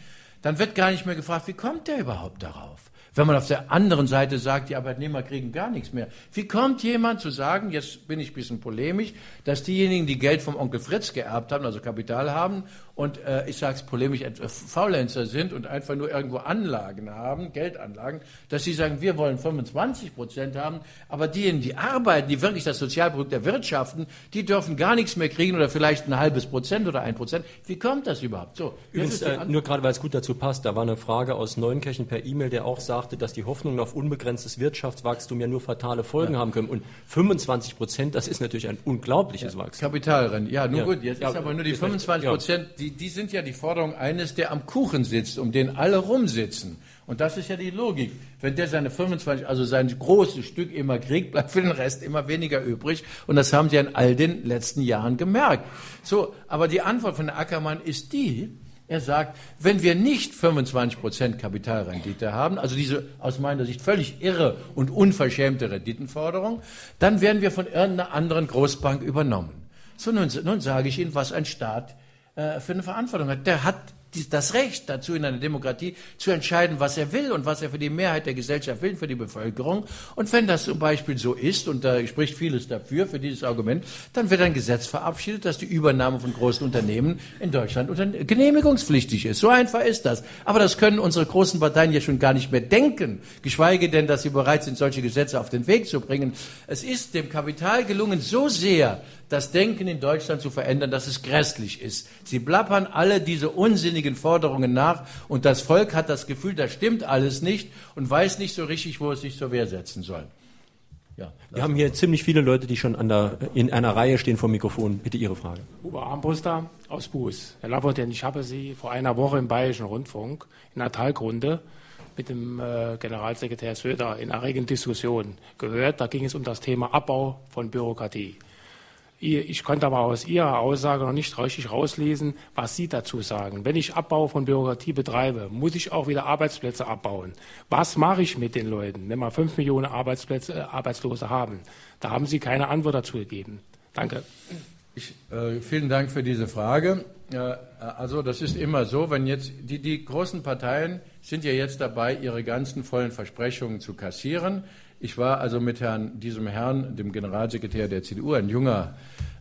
Dann wird gar nicht mehr gefragt, wie kommt der überhaupt darauf? Wenn man auf der anderen Seite sagt, die Arbeitnehmer kriegen gar nichts mehr. Wie kommt jemand zu sagen, jetzt bin ich ein bisschen polemisch, dass diejenigen, die Geld vom Onkel Fritz geerbt haben, also Kapital haben und äh, ich sage es polemisch, äh, Faulenzer sind und einfach nur irgendwo Anlagen haben, Geldanlagen, dass sie sagen, wir wollen 25 Prozent haben, aber diejenigen, die arbeiten, die wirklich das Sozialprodukt erwirtschaften, die dürfen gar nichts mehr kriegen oder vielleicht ein halbes Prozent oder ein Prozent. Wie kommt das überhaupt? So, Übrigens, äh, nur gerade weil es gut dazu passt, da war eine Frage aus Neunkirchen per E-Mail, der auch sagte, dass die Hoffnungen auf unbegrenztes Wirtschaftswachstum ja nur fatale Folgen ja. haben können. Und 25 Prozent, das ist natürlich ein unglaubliches ja. Wachstum. Kapitalrennen, ja, nun gut, jetzt ist aber nur die 25 Prozent, die, die sind ja die Forderung eines, der am Kuchen sitzt, um den alle rumsitzen. Und das ist ja die Logik. Wenn der seine 25, also sein großes Stück immer kriegt, bleibt für den Rest immer weniger übrig. Und das haben sie in all den letzten Jahren gemerkt. So, aber die Antwort von Ackermann ist die, er sagt, wenn wir nicht 25 Prozent Kapitalrendite haben, also diese aus meiner Sicht völlig irre und unverschämte Renditenforderung, dann werden wir von irgendeiner anderen Großbank übernommen. So, nun, nun sage ich Ihnen, was ein Staat äh, für eine Verantwortung hat. Der hat das Recht dazu, in einer Demokratie zu entscheiden, was er will und was er für die Mehrheit der Gesellschaft will, für die Bevölkerung. Und wenn das zum Beispiel so ist, und da spricht vieles dafür, für dieses Argument, dann wird ein Gesetz verabschiedet, dass die Übernahme von großen Unternehmen in Deutschland genehmigungspflichtig ist. So einfach ist das. Aber das können unsere großen Parteien ja schon gar nicht mehr denken, geschweige denn, dass sie bereit sind, solche Gesetze auf den Weg zu bringen. Es ist dem Kapital gelungen, so sehr das Denken in Deutschland zu verändern, dass es grässlich ist. Sie plappern alle diese unsinnigen Forderungen nach und das Volk hat das Gefühl, das stimmt alles nicht und weiß nicht so richtig, wo es sich zur Wehr setzen soll. Ja, Wir haben hier ziemlich viele Leute, die schon der, in einer Reihe stehen vor dem Mikrofon. Bitte Ihre Frage. Uwe Armbruster aus Buß. Herr Lafontaine, ich habe Sie vor einer Woche im Bayerischen Rundfunk in einer Talgrunde mit dem äh, Generalsekretär Söder in einer regen Diskussion gehört. Da ging es um das Thema Abbau von Bürokratie. Ich konnte aber aus Ihrer Aussage noch nicht richtig rauslesen, was Sie dazu sagen. Wenn ich Abbau von Bürokratie betreibe, muss ich auch wieder Arbeitsplätze abbauen. Was mache ich mit den Leuten, wenn wir fünf Millionen Arbeitsplätze, äh, Arbeitslose haben? Da haben Sie keine Antwort dazu gegeben. Danke. Ich, äh, vielen Dank für diese Frage. Äh, also das ist immer so, wenn jetzt die, die großen Parteien sind ja jetzt dabei, ihre ganzen vollen Versprechungen zu kassieren. Ich war also mit Herrn, diesem Herrn, dem Generalsekretär der CDU, ein junger,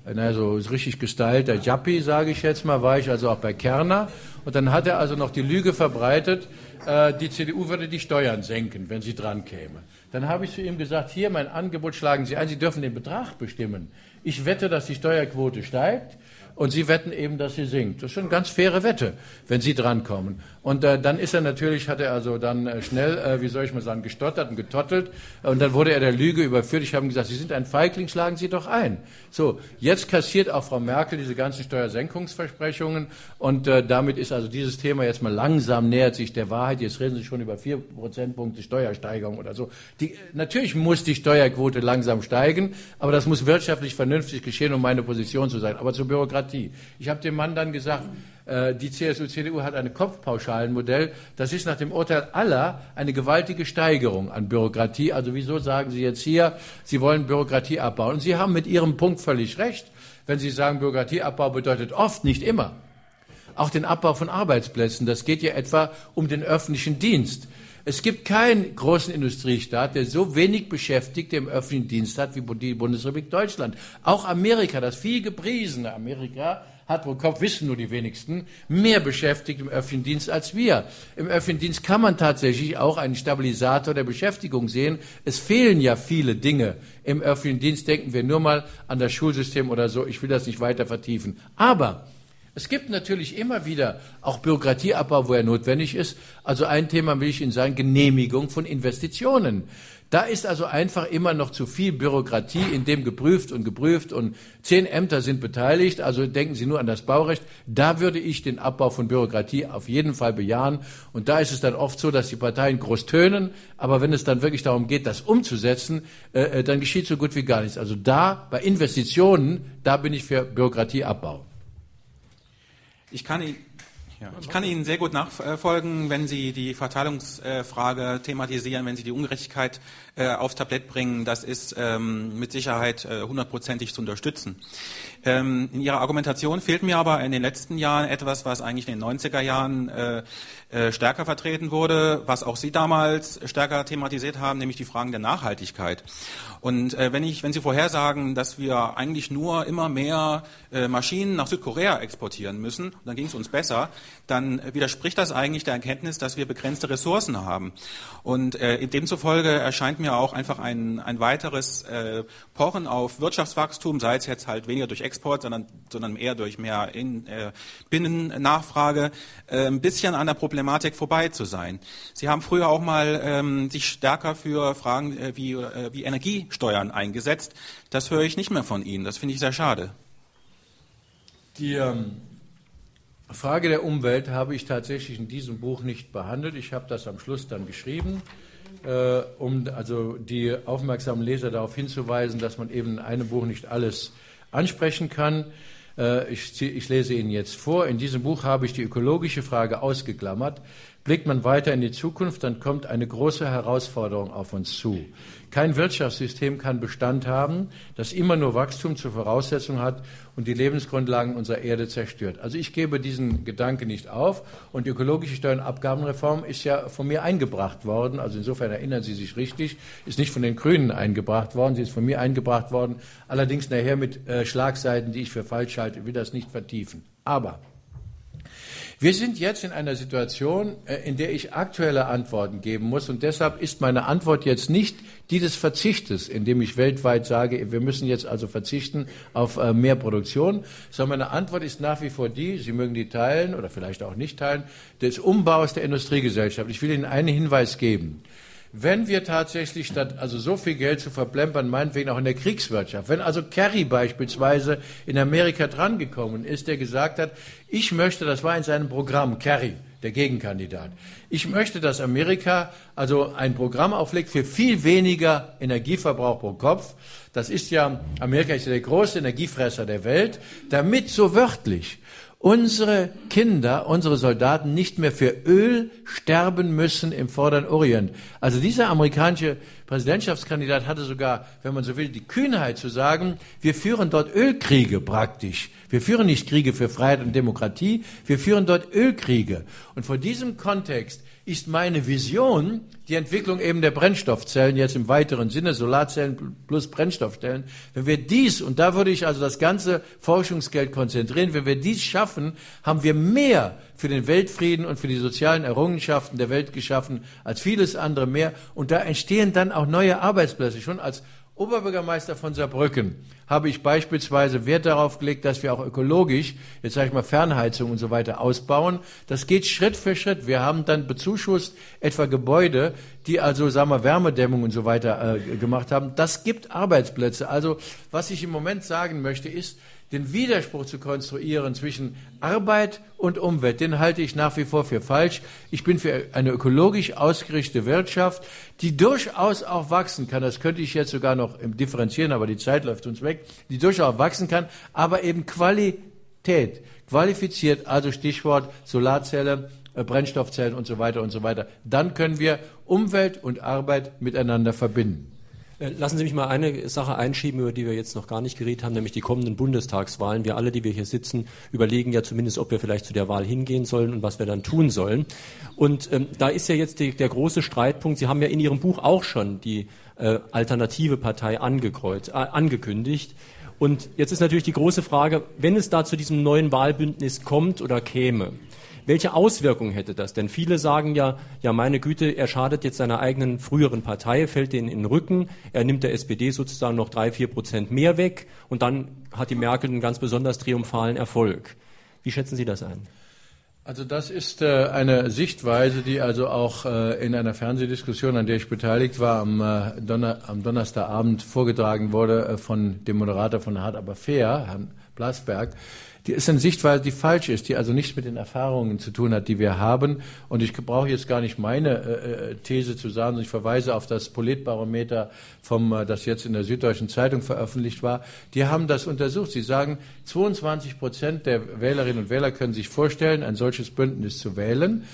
naja, so richtig gestylter Jappi, sage ich jetzt mal, war ich also auch bei Kerner. Und dann hat er also noch die Lüge verbreitet, äh, die CDU würde die Steuern senken, wenn sie dran käme. Dann habe ich zu ihm gesagt, hier mein Angebot schlagen Sie ein, Sie dürfen den Betrag bestimmen. Ich wette, dass die Steuerquote steigt und Sie wetten eben, dass sie sinkt. Das ist eine ganz faire Wette, wenn Sie drankommen. Und äh, dann ist er natürlich, hat er also dann äh, schnell, äh, wie soll ich mal sagen, gestottert und getottelt. Und dann wurde er der Lüge überführt. Ich habe ihm gesagt, Sie sind ein Feigling, schlagen Sie doch ein. So, jetzt kassiert auch Frau Merkel diese ganzen Steuersenkungsversprechungen. Und äh, damit ist also dieses Thema jetzt mal langsam nähert sich der Wahrheit. Jetzt reden Sie schon über vier Prozentpunkte Steuersteigerung oder so. Die, natürlich muss die Steuerquote langsam steigen, aber das muss wirtschaftlich vernünftig geschehen, um meine Position zu sein. Aber zur Bürokratie. Ich habe dem Mann dann gesagt, die CSU, CDU hat ein Kopfpauschalenmodell. Das ist nach dem Urteil aller eine gewaltige Steigerung an Bürokratie. Also wieso sagen Sie jetzt hier, Sie wollen Bürokratie abbauen? Und Sie haben mit Ihrem Punkt völlig recht, wenn Sie sagen, Bürokratieabbau bedeutet oft, nicht immer, auch den Abbau von Arbeitsplätzen. Das geht ja etwa um den öffentlichen Dienst. Es gibt keinen großen Industriestaat, der so wenig Beschäftigte im öffentlichen Dienst hat wie die Bundesrepublik Deutschland. Auch Amerika, das viel gepriesene Amerika, hat pro Kopf, wissen nur die wenigsten, mehr beschäftigt im öffentlichen Dienst als wir. Im öffentlichen Dienst kann man tatsächlich auch einen Stabilisator der Beschäftigung sehen. Es fehlen ja viele Dinge. Im öffentlichen Dienst denken wir nur mal an das Schulsystem oder so. Ich will das nicht weiter vertiefen. Aber es gibt natürlich immer wieder auch Bürokratieabbau, wo er notwendig ist. Also ein Thema will ich Ihnen sagen, Genehmigung von Investitionen. Da ist also einfach immer noch zu viel Bürokratie, in dem geprüft und geprüft und zehn Ämter sind beteiligt. Also denken Sie nur an das Baurecht. Da würde ich den Abbau von Bürokratie auf jeden Fall bejahen. Und da ist es dann oft so, dass die Parteien groß tönen, aber wenn es dann wirklich darum geht, das umzusetzen, äh, äh dann geschieht so gut wie gar nichts. Also da bei Investitionen, da bin ich für Bürokratieabbau. Ich kann Ihnen Ja, ich kann Ihnen sehr gut nachfolgen, wenn Sie die Verteilungsfrage thematisieren, wenn Sie die Ungerechtigkeit äh, aufs Tablett bringen. Das ist ähm, mit Sicherheit äh, hundertprozentig zu unterstützen. Ähm, in Ihrer Argumentation fehlt mir aber in den letzten Jahren etwas, was eigentlich in den 90er Jahren äh, äh, stärker vertreten wurde, was auch Sie damals stärker thematisiert haben, nämlich die Fragen der Nachhaltigkeit. Und äh, wenn, ich, wenn Sie vorhersagen, dass wir eigentlich nur immer mehr äh, Maschinen nach Südkorea exportieren müssen, dann ging es uns besser, dann widerspricht das eigentlich der Erkenntnis, dass wir begrenzte Ressourcen haben. Und äh, demzufolge erscheint mir auch einfach ein, ein weiteres äh, Pochen auf Wirtschaftswachstum, sei es jetzt halt weniger durch Export, sondern, sondern eher durch mehr in, äh, Binnennachfrage, äh, ein bisschen an der Problematik vorbei zu sein. Sie haben früher auch mal ähm, sich stärker für Fragen äh, wie, äh, wie Energiesteuern eingesetzt. Das höre ich nicht mehr von Ihnen. Das finde ich sehr schade. Die ähm, Frage der Umwelt habe ich tatsächlich in diesem Buch nicht behandelt. Ich habe das am Schluss dann geschrieben, äh, um also die aufmerksamen Leser darauf hinzuweisen, dass man eben in einem Buch nicht alles ansprechen kann. Äh, ich, ich lese Ihnen jetzt vor. In diesem Buch habe ich die ökologische Frage ausgeklammert. Blickt man weiter in die Zukunft, dann kommt eine große Herausforderung auf uns zu. Kein Wirtschaftssystem kann Bestand haben, das immer nur Wachstum zur Voraussetzung hat und die Lebensgrundlagen unserer Erde zerstört. Also ich gebe diesen Gedanken nicht auf und die ökologische Steuernabgabenreform ist ja von mir eingebracht worden. Also insofern erinnern Sie sich richtig, ist nicht von den Grünen eingebracht worden, sie ist von mir eingebracht worden, allerdings nachher mit äh, Schlagseiten, die ich für falsch halte, will das nicht vertiefen. Aber wir sind jetzt in einer Situation, äh, in der ich aktuelle Antworten geben muss und deshalb ist meine Antwort jetzt nicht die des Verzichtes, indem ich weltweit sage, wir müssen jetzt also verzichten auf äh, mehr Produktion, sondern meine Antwort ist nach wie vor die, Sie mögen die teilen oder vielleicht auch nicht teilen, des Umbaus der Industriegesellschaft. Ich will Ihnen einen Hinweis geben. Wenn wir tatsächlich statt also so viel Geld zu verplempern, meinetwegen auch in der Kriegswirtschaft, wenn also Kerry beispielsweise in Amerika drangekommen ist, der gesagt hat, ich möchte, das war in seinem Programm, Kerry, der Gegenkandidat, ich möchte, dass Amerika also ein Programm auflegt für viel weniger Energieverbrauch pro Kopf. Das ist ja, Amerika ist ja der größte Energiefresser der Welt, damit so wörtlich unsere Kinder, unsere Soldaten nicht mehr für Öl sterben müssen im Vorderen Orient. Also dieser amerikanische Präsidentschaftskandidat hatte sogar, wenn man so will, die Kühnheit zu sagen, wir führen dort Ölkriege praktisch. Wir führen nicht Kriege für Freiheit und Demokratie, wir führen dort Ölkriege. Und vor diesem Kontext ist meine Vision die Entwicklung eben der Brennstoffzellen jetzt im weiteren Sinne, Solarzellen plus Brennstoffzellen. Wenn wir dies, und da würde ich also das ganze Forschungsgeld konzentrieren, wenn wir dies schaffen, haben wir mehr für den Weltfrieden und für die sozialen Errungenschaften der Welt geschaffen als vieles andere mehr. Und da entstehen dann auch neue Arbeitsplätze. Schon als Oberbürgermeister von Saarbrücken habe ich beispielsweise Wert darauf gelegt, dass wir auch ökologisch, jetzt sage ich mal Fernheizung und so weiter ausbauen. Das geht Schritt für Schritt. Wir haben dann bezuschusst etwa Gebäude, die also sagen wir Wärmedämmung und so weiter äh, gemacht haben. Das gibt Arbeitsplätze. Also was ich im Moment sagen möchte ist, den Widerspruch zu konstruieren zwischen Arbeit und Umwelt, den halte ich nach wie vor für falsch. Ich bin für eine ökologisch ausgerichtete Wirtschaft, die durchaus auch wachsen kann. Das könnte ich jetzt sogar noch differenzieren, aber die Zeit läuft uns weg. Die durchaus wachsen kann, aber eben Qualität. Qualifiziert, also Stichwort Solarzelle, äh, Brennstoffzellen und so weiter und so weiter. Dann können wir Umwelt und Arbeit miteinander verbinden. Äh, lassen Sie mich mal eine Sache einschieben, über die wir jetzt noch gar nicht geredet haben, nämlich die kommenden Bundestagswahlen. Wir alle, die wir hier sitzen, überlegen ja zumindest, ob wir vielleicht zu der Wahl hingehen sollen und was wir dann tun sollen. Und ähm, da ist ja jetzt die, der große Streitpunkt. Sie haben ja in Ihrem Buch auch schon die äh, alternative Partei angekreuzt, äh, angekündigt. Und jetzt ist natürlich die große Frage, wenn es da zu diesem neuen Wahlbündnis kommt oder käme, welche Auswirkungen hätte das? Denn viele sagen ja, ja meine Güte, er schadet jetzt seiner eigenen früheren Partei, fällt denen in den Rücken, er nimmt der SPD sozusagen noch drei, vier Prozent mehr weg und dann hat die Merkel einen ganz besonders triumphalen Erfolg. Wie schätzen Sie das ein? Also das ist äh, eine Sichtweise, die also auch äh, in einer Fernsehdiskussion, an der ich beteiligt war, am, äh, Donner am Donnerstagabend vorgetragen wurde äh, von dem Moderator von Hart aber fair, Herrn Blasberg, die ist eine Sichtweise, die falsch ist, die also nichts mit den Erfahrungen zu tun hat, die wir haben. Und ich brauche jetzt gar nicht meine äh, äh These zu sagen, ich verweise auf das Politbarometer, vom, äh, das jetzt in der Süddeutschen Zeitung veröffentlicht war. Die haben das untersucht. Sie sagen, 22 Prozent der Wählerinnen und Wähler können sich vorstellen, ein solches Bündnis zu wählen.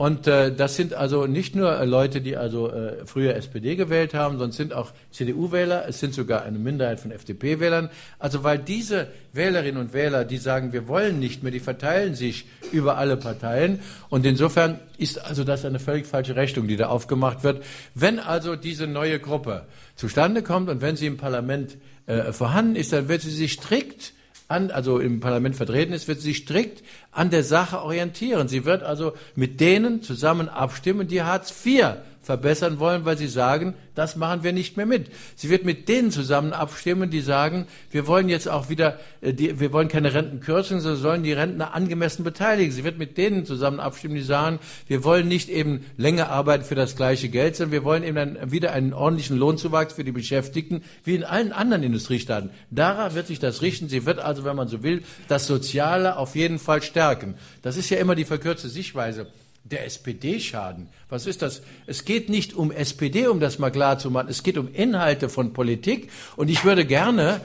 Und äh, das sind also nicht nur äh, Leute, die also äh, früher SPD gewählt haben, sondern sind auch CDU-Wähler. Es sind sogar eine Minderheit von FDP-Wählern. Also weil diese Wählerinnen und Wähler, die sagen, wir wollen nicht mehr, die verteilen sich über alle Parteien. Und insofern ist also das eine völlig falsche Rechnung, die da aufgemacht wird. Wenn also diese neue Gruppe zustande kommt und wenn sie im Parlament äh, vorhanden ist, dann wird sie sich strikt an, also im Parlament vertreten ist, wird sie strikt an der Sache orientieren. Sie wird also mit denen zusammen abstimmen, die Hartz IV verbessern wollen, weil sie sagen, das machen wir nicht mehr mit. Sie wird mit denen zusammen abstimmen, die sagen, wir wollen jetzt auch wieder, äh, die, wir wollen keine Rentenkürzung, sondern sollen die Rentner angemessen beteiligen. Sie wird mit denen zusammen abstimmen, die sagen, wir wollen nicht eben länger arbeiten für das gleiche Geld, sondern wir wollen eben dann wieder einen ordentlichen Lohnzuwachs für die Beschäftigten, wie in allen anderen Industriestaaten. Daran wird sich das richten. Sie wird also, wenn man so will, das Soziale auf jeden Fall stärken. Das ist ja immer die verkürzte Sichtweise der SPD schaden. Was ist das? Es geht nicht um SPD, um das mal klar zu machen. Es geht um Inhalte von Politik. Und ich würde gerne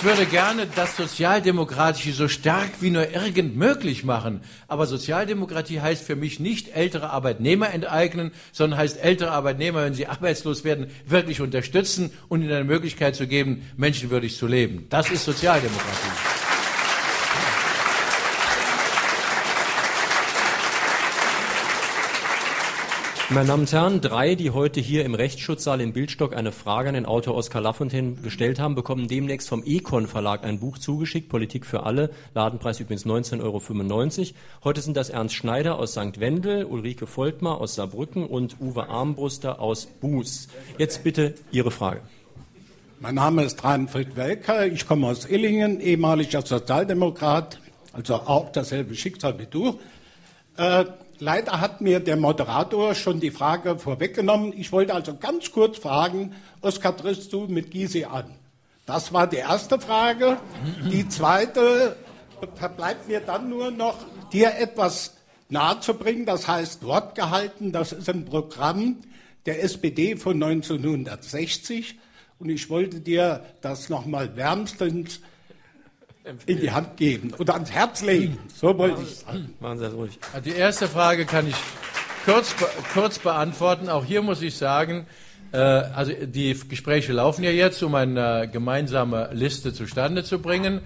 Ich würde gerne das Sozialdemokratische so stark wie nur irgend möglich machen. Aber Sozialdemokratie heißt für mich nicht ältere Arbeitnehmer enteignen, sondern heißt ältere Arbeitnehmer, wenn sie arbeitslos werden, wirklich unterstützen und ihnen eine Möglichkeit zu geben, menschenwürdig zu leben. Das ist Sozialdemokratie. Meine Damen und Herren, drei, die heute hier im Rechtsschutzsaal in Bildstock eine Frage an den Autor Oskar Lafontaine gestellt haben, bekommen demnächst vom Econ Verlag ein Buch zugeschickt, Politik für alle, Ladenpreis übrigens 19,95 Euro. Heute sind das Ernst Schneider aus St. Wendel, Ulrike Voltmar aus Saarbrücken und Uwe Armbruster aus Buß. Jetzt bitte Ihre Frage. Mein Name ist Reinfried Welker, ich komme aus Illingen, ehemaliger Sozialdemokrat, also auch dasselbe Schicksal wie du. Äh, Leider hat mir der Moderator schon die Frage vorweggenommen. Ich wollte also ganz kurz fragen, Oskar, trittst du mit Gysi an? Das war die erste Frage. Die zweite verbleibt mir dann nur noch, dir etwas nahezubringen. Das heißt, Wortgehalten, das ist ein Programm der SPD von 1960. Und ich wollte dir das nochmal wärmstens in die Hand geben oder ans Herz legen. So wollte ich sagen. Machen Sie das ruhig. Die erste Frage kann ich kurz, kurz beantworten. Auch hier muss ich sagen, äh, also die Gespräche laufen ja jetzt, um eine gemeinsame Liste zustande zu bringen.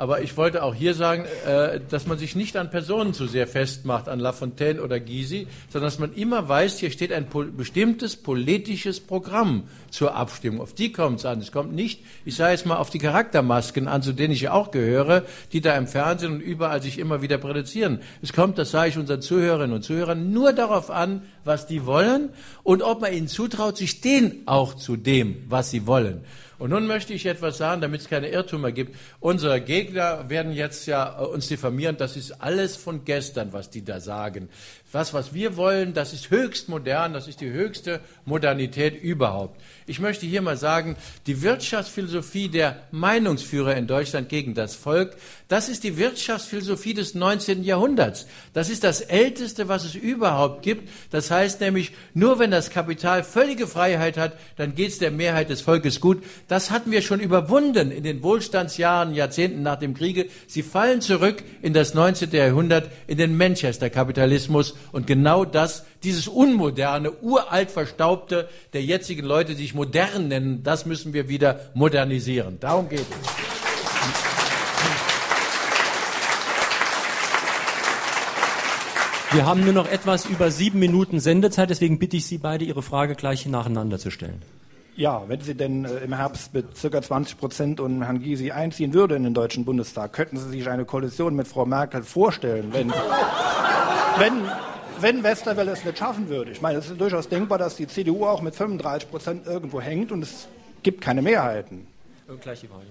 Aber ich wollte auch hier sagen, äh, dass man sich nicht an Personen zu sehr festmacht, an Lafontaine oder Gysi, sondern dass man immer weiß, hier steht ein bestimmtes politisches Programm zur Abstimmung. Auf die kommt es an. Es kommt nicht, ich sage jetzt mal, auf die Charaktermasken an, zu denen ich ja auch gehöre, die da im Fernsehen und überall sich immer wieder produzieren. Es kommt, das sage ich unseren Zuhörerinnen und Zuhörern, nur darauf an, was die wollen und ob man ihnen zutraut, sich stehen auch zu dem, was sie wollen. Und nun möchte ich etwas sagen, damit es keine Irrtümer gibt. Unsere Gegner werden jetzt ja äh, uns diffamieren. Das ist alles von gestern, was die da sagen. Was, was wir wollen, das ist höchst modern, das ist die höchste Modernität überhaupt. Ich möchte hier mal sagen, die Wirtschaftsphilosophie der Meinungsführer in Deutschland gegen das Volk, das ist die Wirtschaftsphilosophie des 19. Jahrhunderts. Das ist das Älteste, was es überhaupt gibt. Das heißt nämlich, nur wenn das Kapital völlige Freiheit hat, dann geht es der Mehrheit des Volkes gut. Das hatten wir schon überwunden in den Wohlstandsjahren, Jahrzehnten nach dem Kriege. Sie fallen zurück in das 19. Jahrhundert, in den Manchester-Kapitalismus und genau das, dieses unmoderne, uralt verstaubte der jetzigen Leute, die sich modern nennen, das müssen wir wieder modernisieren. Darum geht es. Wir haben nur noch etwas über sieben Minuten Sendezeit, deswegen bitte ich Sie beide, Ihre Frage gleich nacheinander zu stellen. Ja, wenn Sie denn äh, im Herbst mit ca. 20 Prozent und Herrn Gysi einziehen würden in den Deutschen Bundestag, könnten Sie sich eine Koalition mit Frau Merkel vorstellen, wenn, wenn wenn Westerwelle es nicht schaffen würde. Ich meine, es ist durchaus denkbar, dass die CDU auch mit 35 Prozent irgendwo hängt und es gibt keine Mehrheiten. Gleich die Frage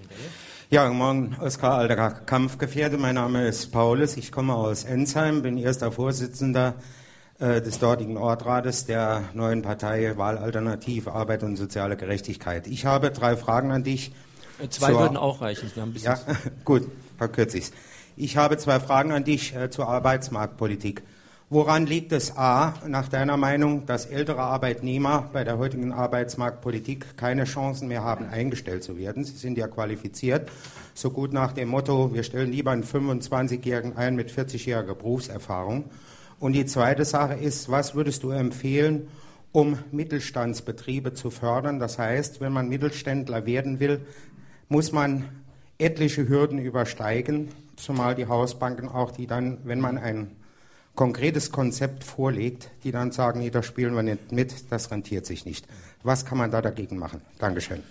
ja, guten Morgen, Oskar Alderer, Kampfgefährte. Mein Name ist Paulus. Ich komme aus Ensheim, bin erster Vorsitzender äh, des dortigen Ortrates der neuen Partei Wahlalternative Arbeit und soziale Gerechtigkeit. Ich habe drei Fragen an dich. Äh, zwei würden auch reichen. Wir haben ein bisschen ja, [LAUGHS] gut, verkürze ich Ich habe zwei Fragen an dich äh, zur Arbeitsmarktpolitik. Woran liegt es A, nach deiner Meinung, dass ältere Arbeitnehmer bei der heutigen Arbeitsmarktpolitik keine Chancen mehr haben, eingestellt zu werden? Sie sind ja qualifiziert, so gut nach dem Motto, wir stellen lieber einen 25-Jährigen ein mit 40-jähriger Berufserfahrung. Und die zweite Sache ist, was würdest du empfehlen, um Mittelstandsbetriebe zu fördern? Das heißt, wenn man Mittelständler werden will, muss man etliche Hürden übersteigen, zumal die Hausbanken auch, die dann, wenn man ein konkretes Konzept vorlegt, die dann sagen, nee, da spielen wir nicht mit, das rentiert sich nicht. Was kann man da dagegen machen? Dankeschön.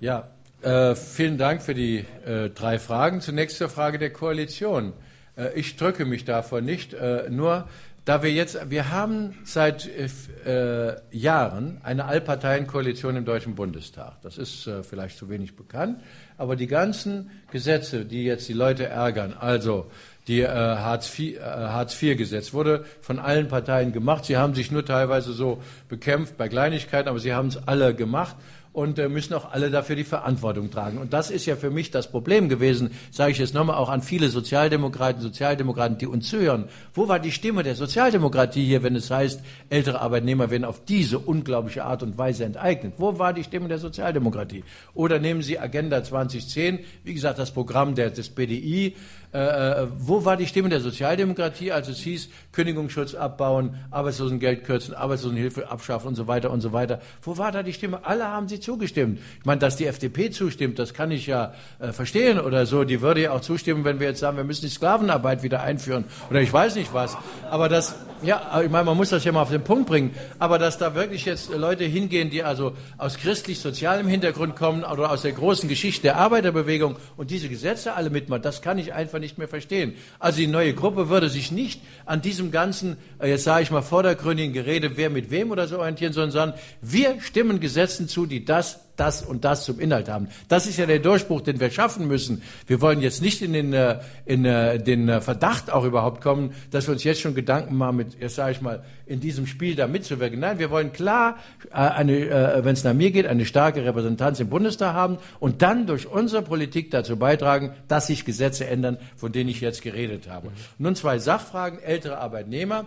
Ja, äh, vielen Dank für die äh, drei Fragen. Zunächst zur Frage der Koalition. Äh, ich drücke mich davor nicht, äh, nur da wir jetzt, wir haben seit äh, Jahren eine Allparteienkoalition im Deutschen Bundestag. Das ist äh, vielleicht zu wenig bekannt, aber die ganzen Gesetze, die jetzt die Leute ärgern, also die äh, Hartz-IV-Gesetz äh, wurde von allen Parteien gemacht. Sie haben sich nur teilweise so bekämpft bei Kleinigkeiten, aber sie haben es alle gemacht und äh, müssen auch alle dafür die Verantwortung tragen. Und das ist ja für mich das Problem gewesen, sage ich jetzt nochmal auch an viele Sozialdemokraten, Sozialdemokraten, die uns zuhören. Wo war die Stimme der Sozialdemokratie hier, wenn es heißt, ältere Arbeitnehmer werden auf diese unglaubliche Art und Weise enteignet? Wo war die Stimme der Sozialdemokratie? Oder nehmen Sie Agenda 2010, wie gesagt, das Programm der, des BDI, äh, äh, wo war die Stimme der Sozialdemokratie, als es hieß, Kündigungsschutz abbauen, Arbeitslosengeld kürzen, Arbeitslosenhilfe abschaffen und so weiter und so weiter? Wo war da die Stimme? Alle haben sie zugestimmt. Ich meine, dass die FDP zustimmt, das kann ich ja äh, verstehen oder so. Die würde ja auch zustimmen, wenn wir jetzt sagen, wir müssen die Sklavenarbeit wieder einführen oder ich weiß nicht was. Aber das, ja, ich meine, man muss das ja mal auf den Punkt bringen. Aber dass da wirklich jetzt Leute hingehen, die also aus christlich-sozialem Hintergrund kommen oder aus der großen Geschichte der Arbeiterbewegung und diese Gesetze alle mitmachen, das kann ich einfach nicht mehr verstehen. Also die neue Gruppe würde sich nicht an diesem ganzen, äh, jetzt sage ich mal, vordergründigen Gerede, wer mit wem oder so orientieren, sondern sagen, wir stimmen Gesetzen zu, die das das und das zum Inhalt haben. Das ist ja der Durchbruch, den wir schaffen müssen. Wir wollen jetzt nicht in den, äh, in äh, den äh, Verdacht auch überhaupt kommen, dass wir uns jetzt schon Gedanken machen, mit, jetzt sage ich mal, in diesem Spiel da mitzuwirken. Nein, wir wollen klar, eine, wenn es nach mir geht, eine starke Repräsentanz im Bundestag haben und dann durch unsere Politik dazu beitragen, dass sich Gesetze ändern, von denen ich jetzt geredet habe. Nun zwei Sachfragen, ältere Arbeitnehmer.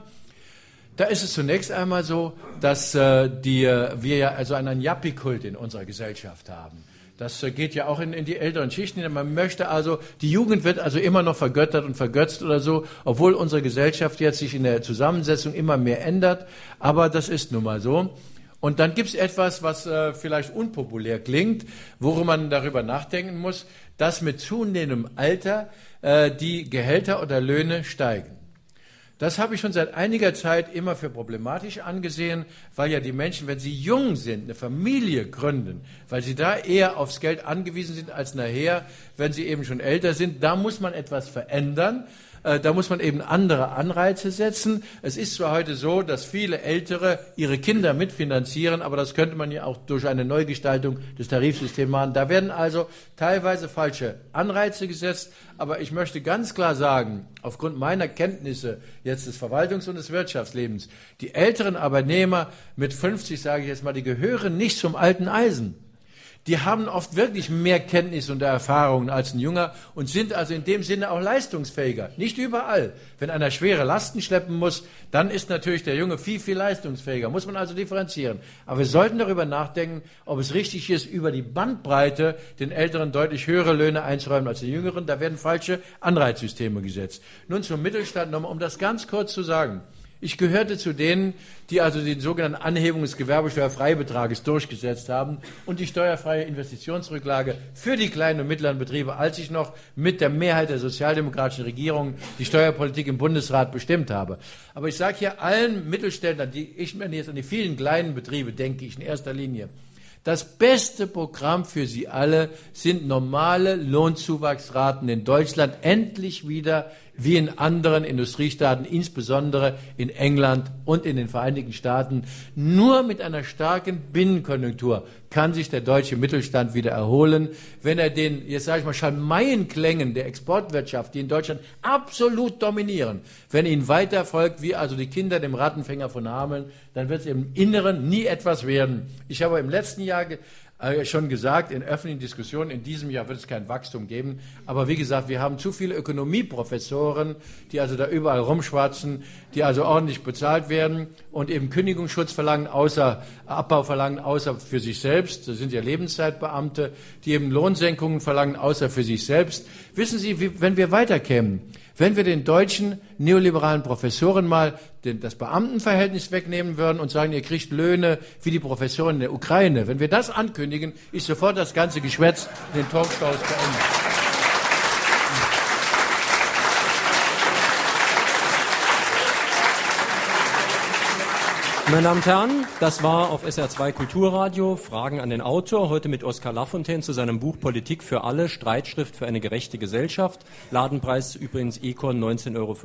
Da ist es zunächst einmal so, dass äh, die, äh, wir ja also einen Yappi-Kult in unserer Gesellschaft haben. Das äh, geht ja auch in, in, die älteren Schichten. Man möchte also, die Jugend wird also immer noch vergöttert und vergötzt oder so, obwohl unsere Gesellschaft jetzt sich in der Zusammensetzung immer mehr ändert. Aber das ist nun mal so. Und dann gibt es etwas, was äh, vielleicht unpopulär klingt, worum man darüber nachdenken muss, dass mit zunehmendem Alter äh, die Gehälter oder Löhne steigen. Das habe ich schon seit einiger Zeit immer für problematisch angesehen, weil ja die Menschen, wenn sie jung sind, eine Familie gründen, weil sie da eher aufs Geld angewiesen sind als nachher, wenn sie eben schon älter sind, da muss man etwas verändern. Äh, da muss man eben andere Anreize setzen. Es ist zwar heute so, dass viele Ältere ihre Kinder mitfinanzieren, aber das könnte man ja auch durch eine Neugestaltung des Tarifsystems machen. Da werden also teilweise falsche Anreize gesetzt, aber ich möchte ganz klar sagen, aufgrund meiner Kenntnisse jetzt des Verwaltungs- und des Wirtschaftslebens, die älteren Arbeitnehmer mit 50, sage ich jetzt mal, die gehören nicht zum alten Eisen die haben oft wirklich mehr Kenntnis und Erfahrungen als ein Junger und sind also in dem Sinne auch leistungsfähiger. Nicht überall. Wenn einer schwere Lasten schleppen muss, dann ist natürlich der Junge viel, viel leistungsfähiger. Muss man also differenzieren. Aber wir sollten darüber nachdenken, ob es richtig ist, über die Bandbreite den Älteren deutlich höhere Löhne einzuräumen als den Jüngeren. Da werden falsche Anreizsysteme gesetzt. Nun zum Mittelstand nochmal, um das ganz kurz zu sagen. Ich gehörte zu denen, die also den sogenannten Anhebung des Gewerbesteuerfreibetrages durchgesetzt haben und die steuerfreie Investitionsrücklage für die kleinen und mittleren Betriebe, als ich noch mit der Mehrheit der sozialdemokratischen Regierung die Steuerpolitik im Bundesrat bestimmt habe. Aber ich sage hier allen Mittelständlern, die ich mir jetzt an die vielen kleinen Betriebe denke, ich in erster Linie, das beste Programm für Sie alle sind normale Lohnzuwachsraten in Deutschland endlich wieder wie in anderen Industriestaaten, insbesondere in England und in den Vereinigten Staaten. Nur mit einer starken Binnenkonjunktur kann sich der deutsche Mittelstand wieder erholen, wenn er den, jetzt sage ich mal, Schalmeienklängen der Exportwirtschaft, die in Deutschland absolut dominieren, wenn ihnen weiter folgt, wie also die Kinder dem Rattenfänger von Hameln, dann wird es im Inneren nie etwas werden. Ich habe im letzten Jahr äh, schon gesagt, in öffentlichen Diskussionen, in diesem Jahr wird es kein Wachstum geben. Aber wie gesagt, wir haben zu viele Ökonomieprofessoren, die also da überall rumschwatzen, die also ordentlich bezahlt werden und eben Kündigungsschutz verlangen, außer Abbau verlangen, außer für sich selbst. Das sind ja Lebenszeitbeamte, die eben Lohnsenkungen verlangen, außer für sich selbst. Wissen Sie, wie, wenn wir weiterkämen, wenn wir den deutschen neoliberalen Professoren mal den, das Beamtenverhältnis wegnehmen würden und sagen, ihr kriegt Löhne wie die Professoren in der Ukraine, wenn wir das ankündigen, ist sofort das ganze Geschwätz in den Talkshows beendet. Meine Damen und Herren, das war auf SR2 Kulturradio Fragen an den Autor, heute mit Oskar Lafontaine zu seinem Buch Politik für alle, Streitschrift für eine gerechte Gesellschaft. Ladenpreis übrigens Econ 19,95 Euro.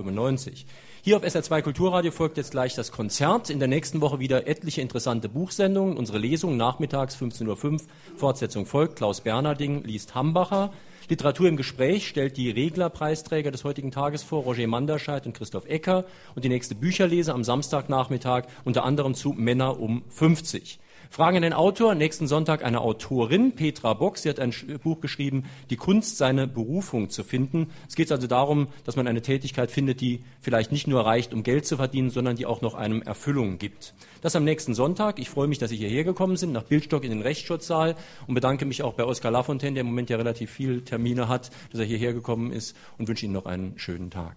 Hier auf SR2 Kulturradio folgt jetzt gleich das Konzert. In der nächsten Woche wieder etliche interessante Buchsendungen. Unsere Lesung nachmittags 15.05 Uhr. Fortsetzung folgt. Klaus Bernarding liest Hambacher. Literatur im Gespräch stellt die Reglerpreisträger des heutigen Tages vor, Roger Manderscheid und Christoph Ecker. Und die nächste Bücherlese am Samstagnachmittag unter anderem zu Männer um 50. Fragen an den Autor. Nächsten Sonntag eine Autorin, Petra Bock. Sie hat ein Buch geschrieben, Die Kunst, seine Berufung zu finden. Es geht also darum, dass man eine Tätigkeit findet, die vielleicht nicht nur reicht, um Geld zu verdienen, sondern die auch noch einem Erfüllung gibt. Das am nächsten Sonntag. Ich freue mich, dass Sie hierher gekommen sind, nach Bildstock in den Rechtsschutzsaal und bedanke mich auch bei Oskar Lafontaine, der im Moment ja relativ viele Termine hat, dass er hierher gekommen ist und wünsche Ihnen noch einen schönen Tag.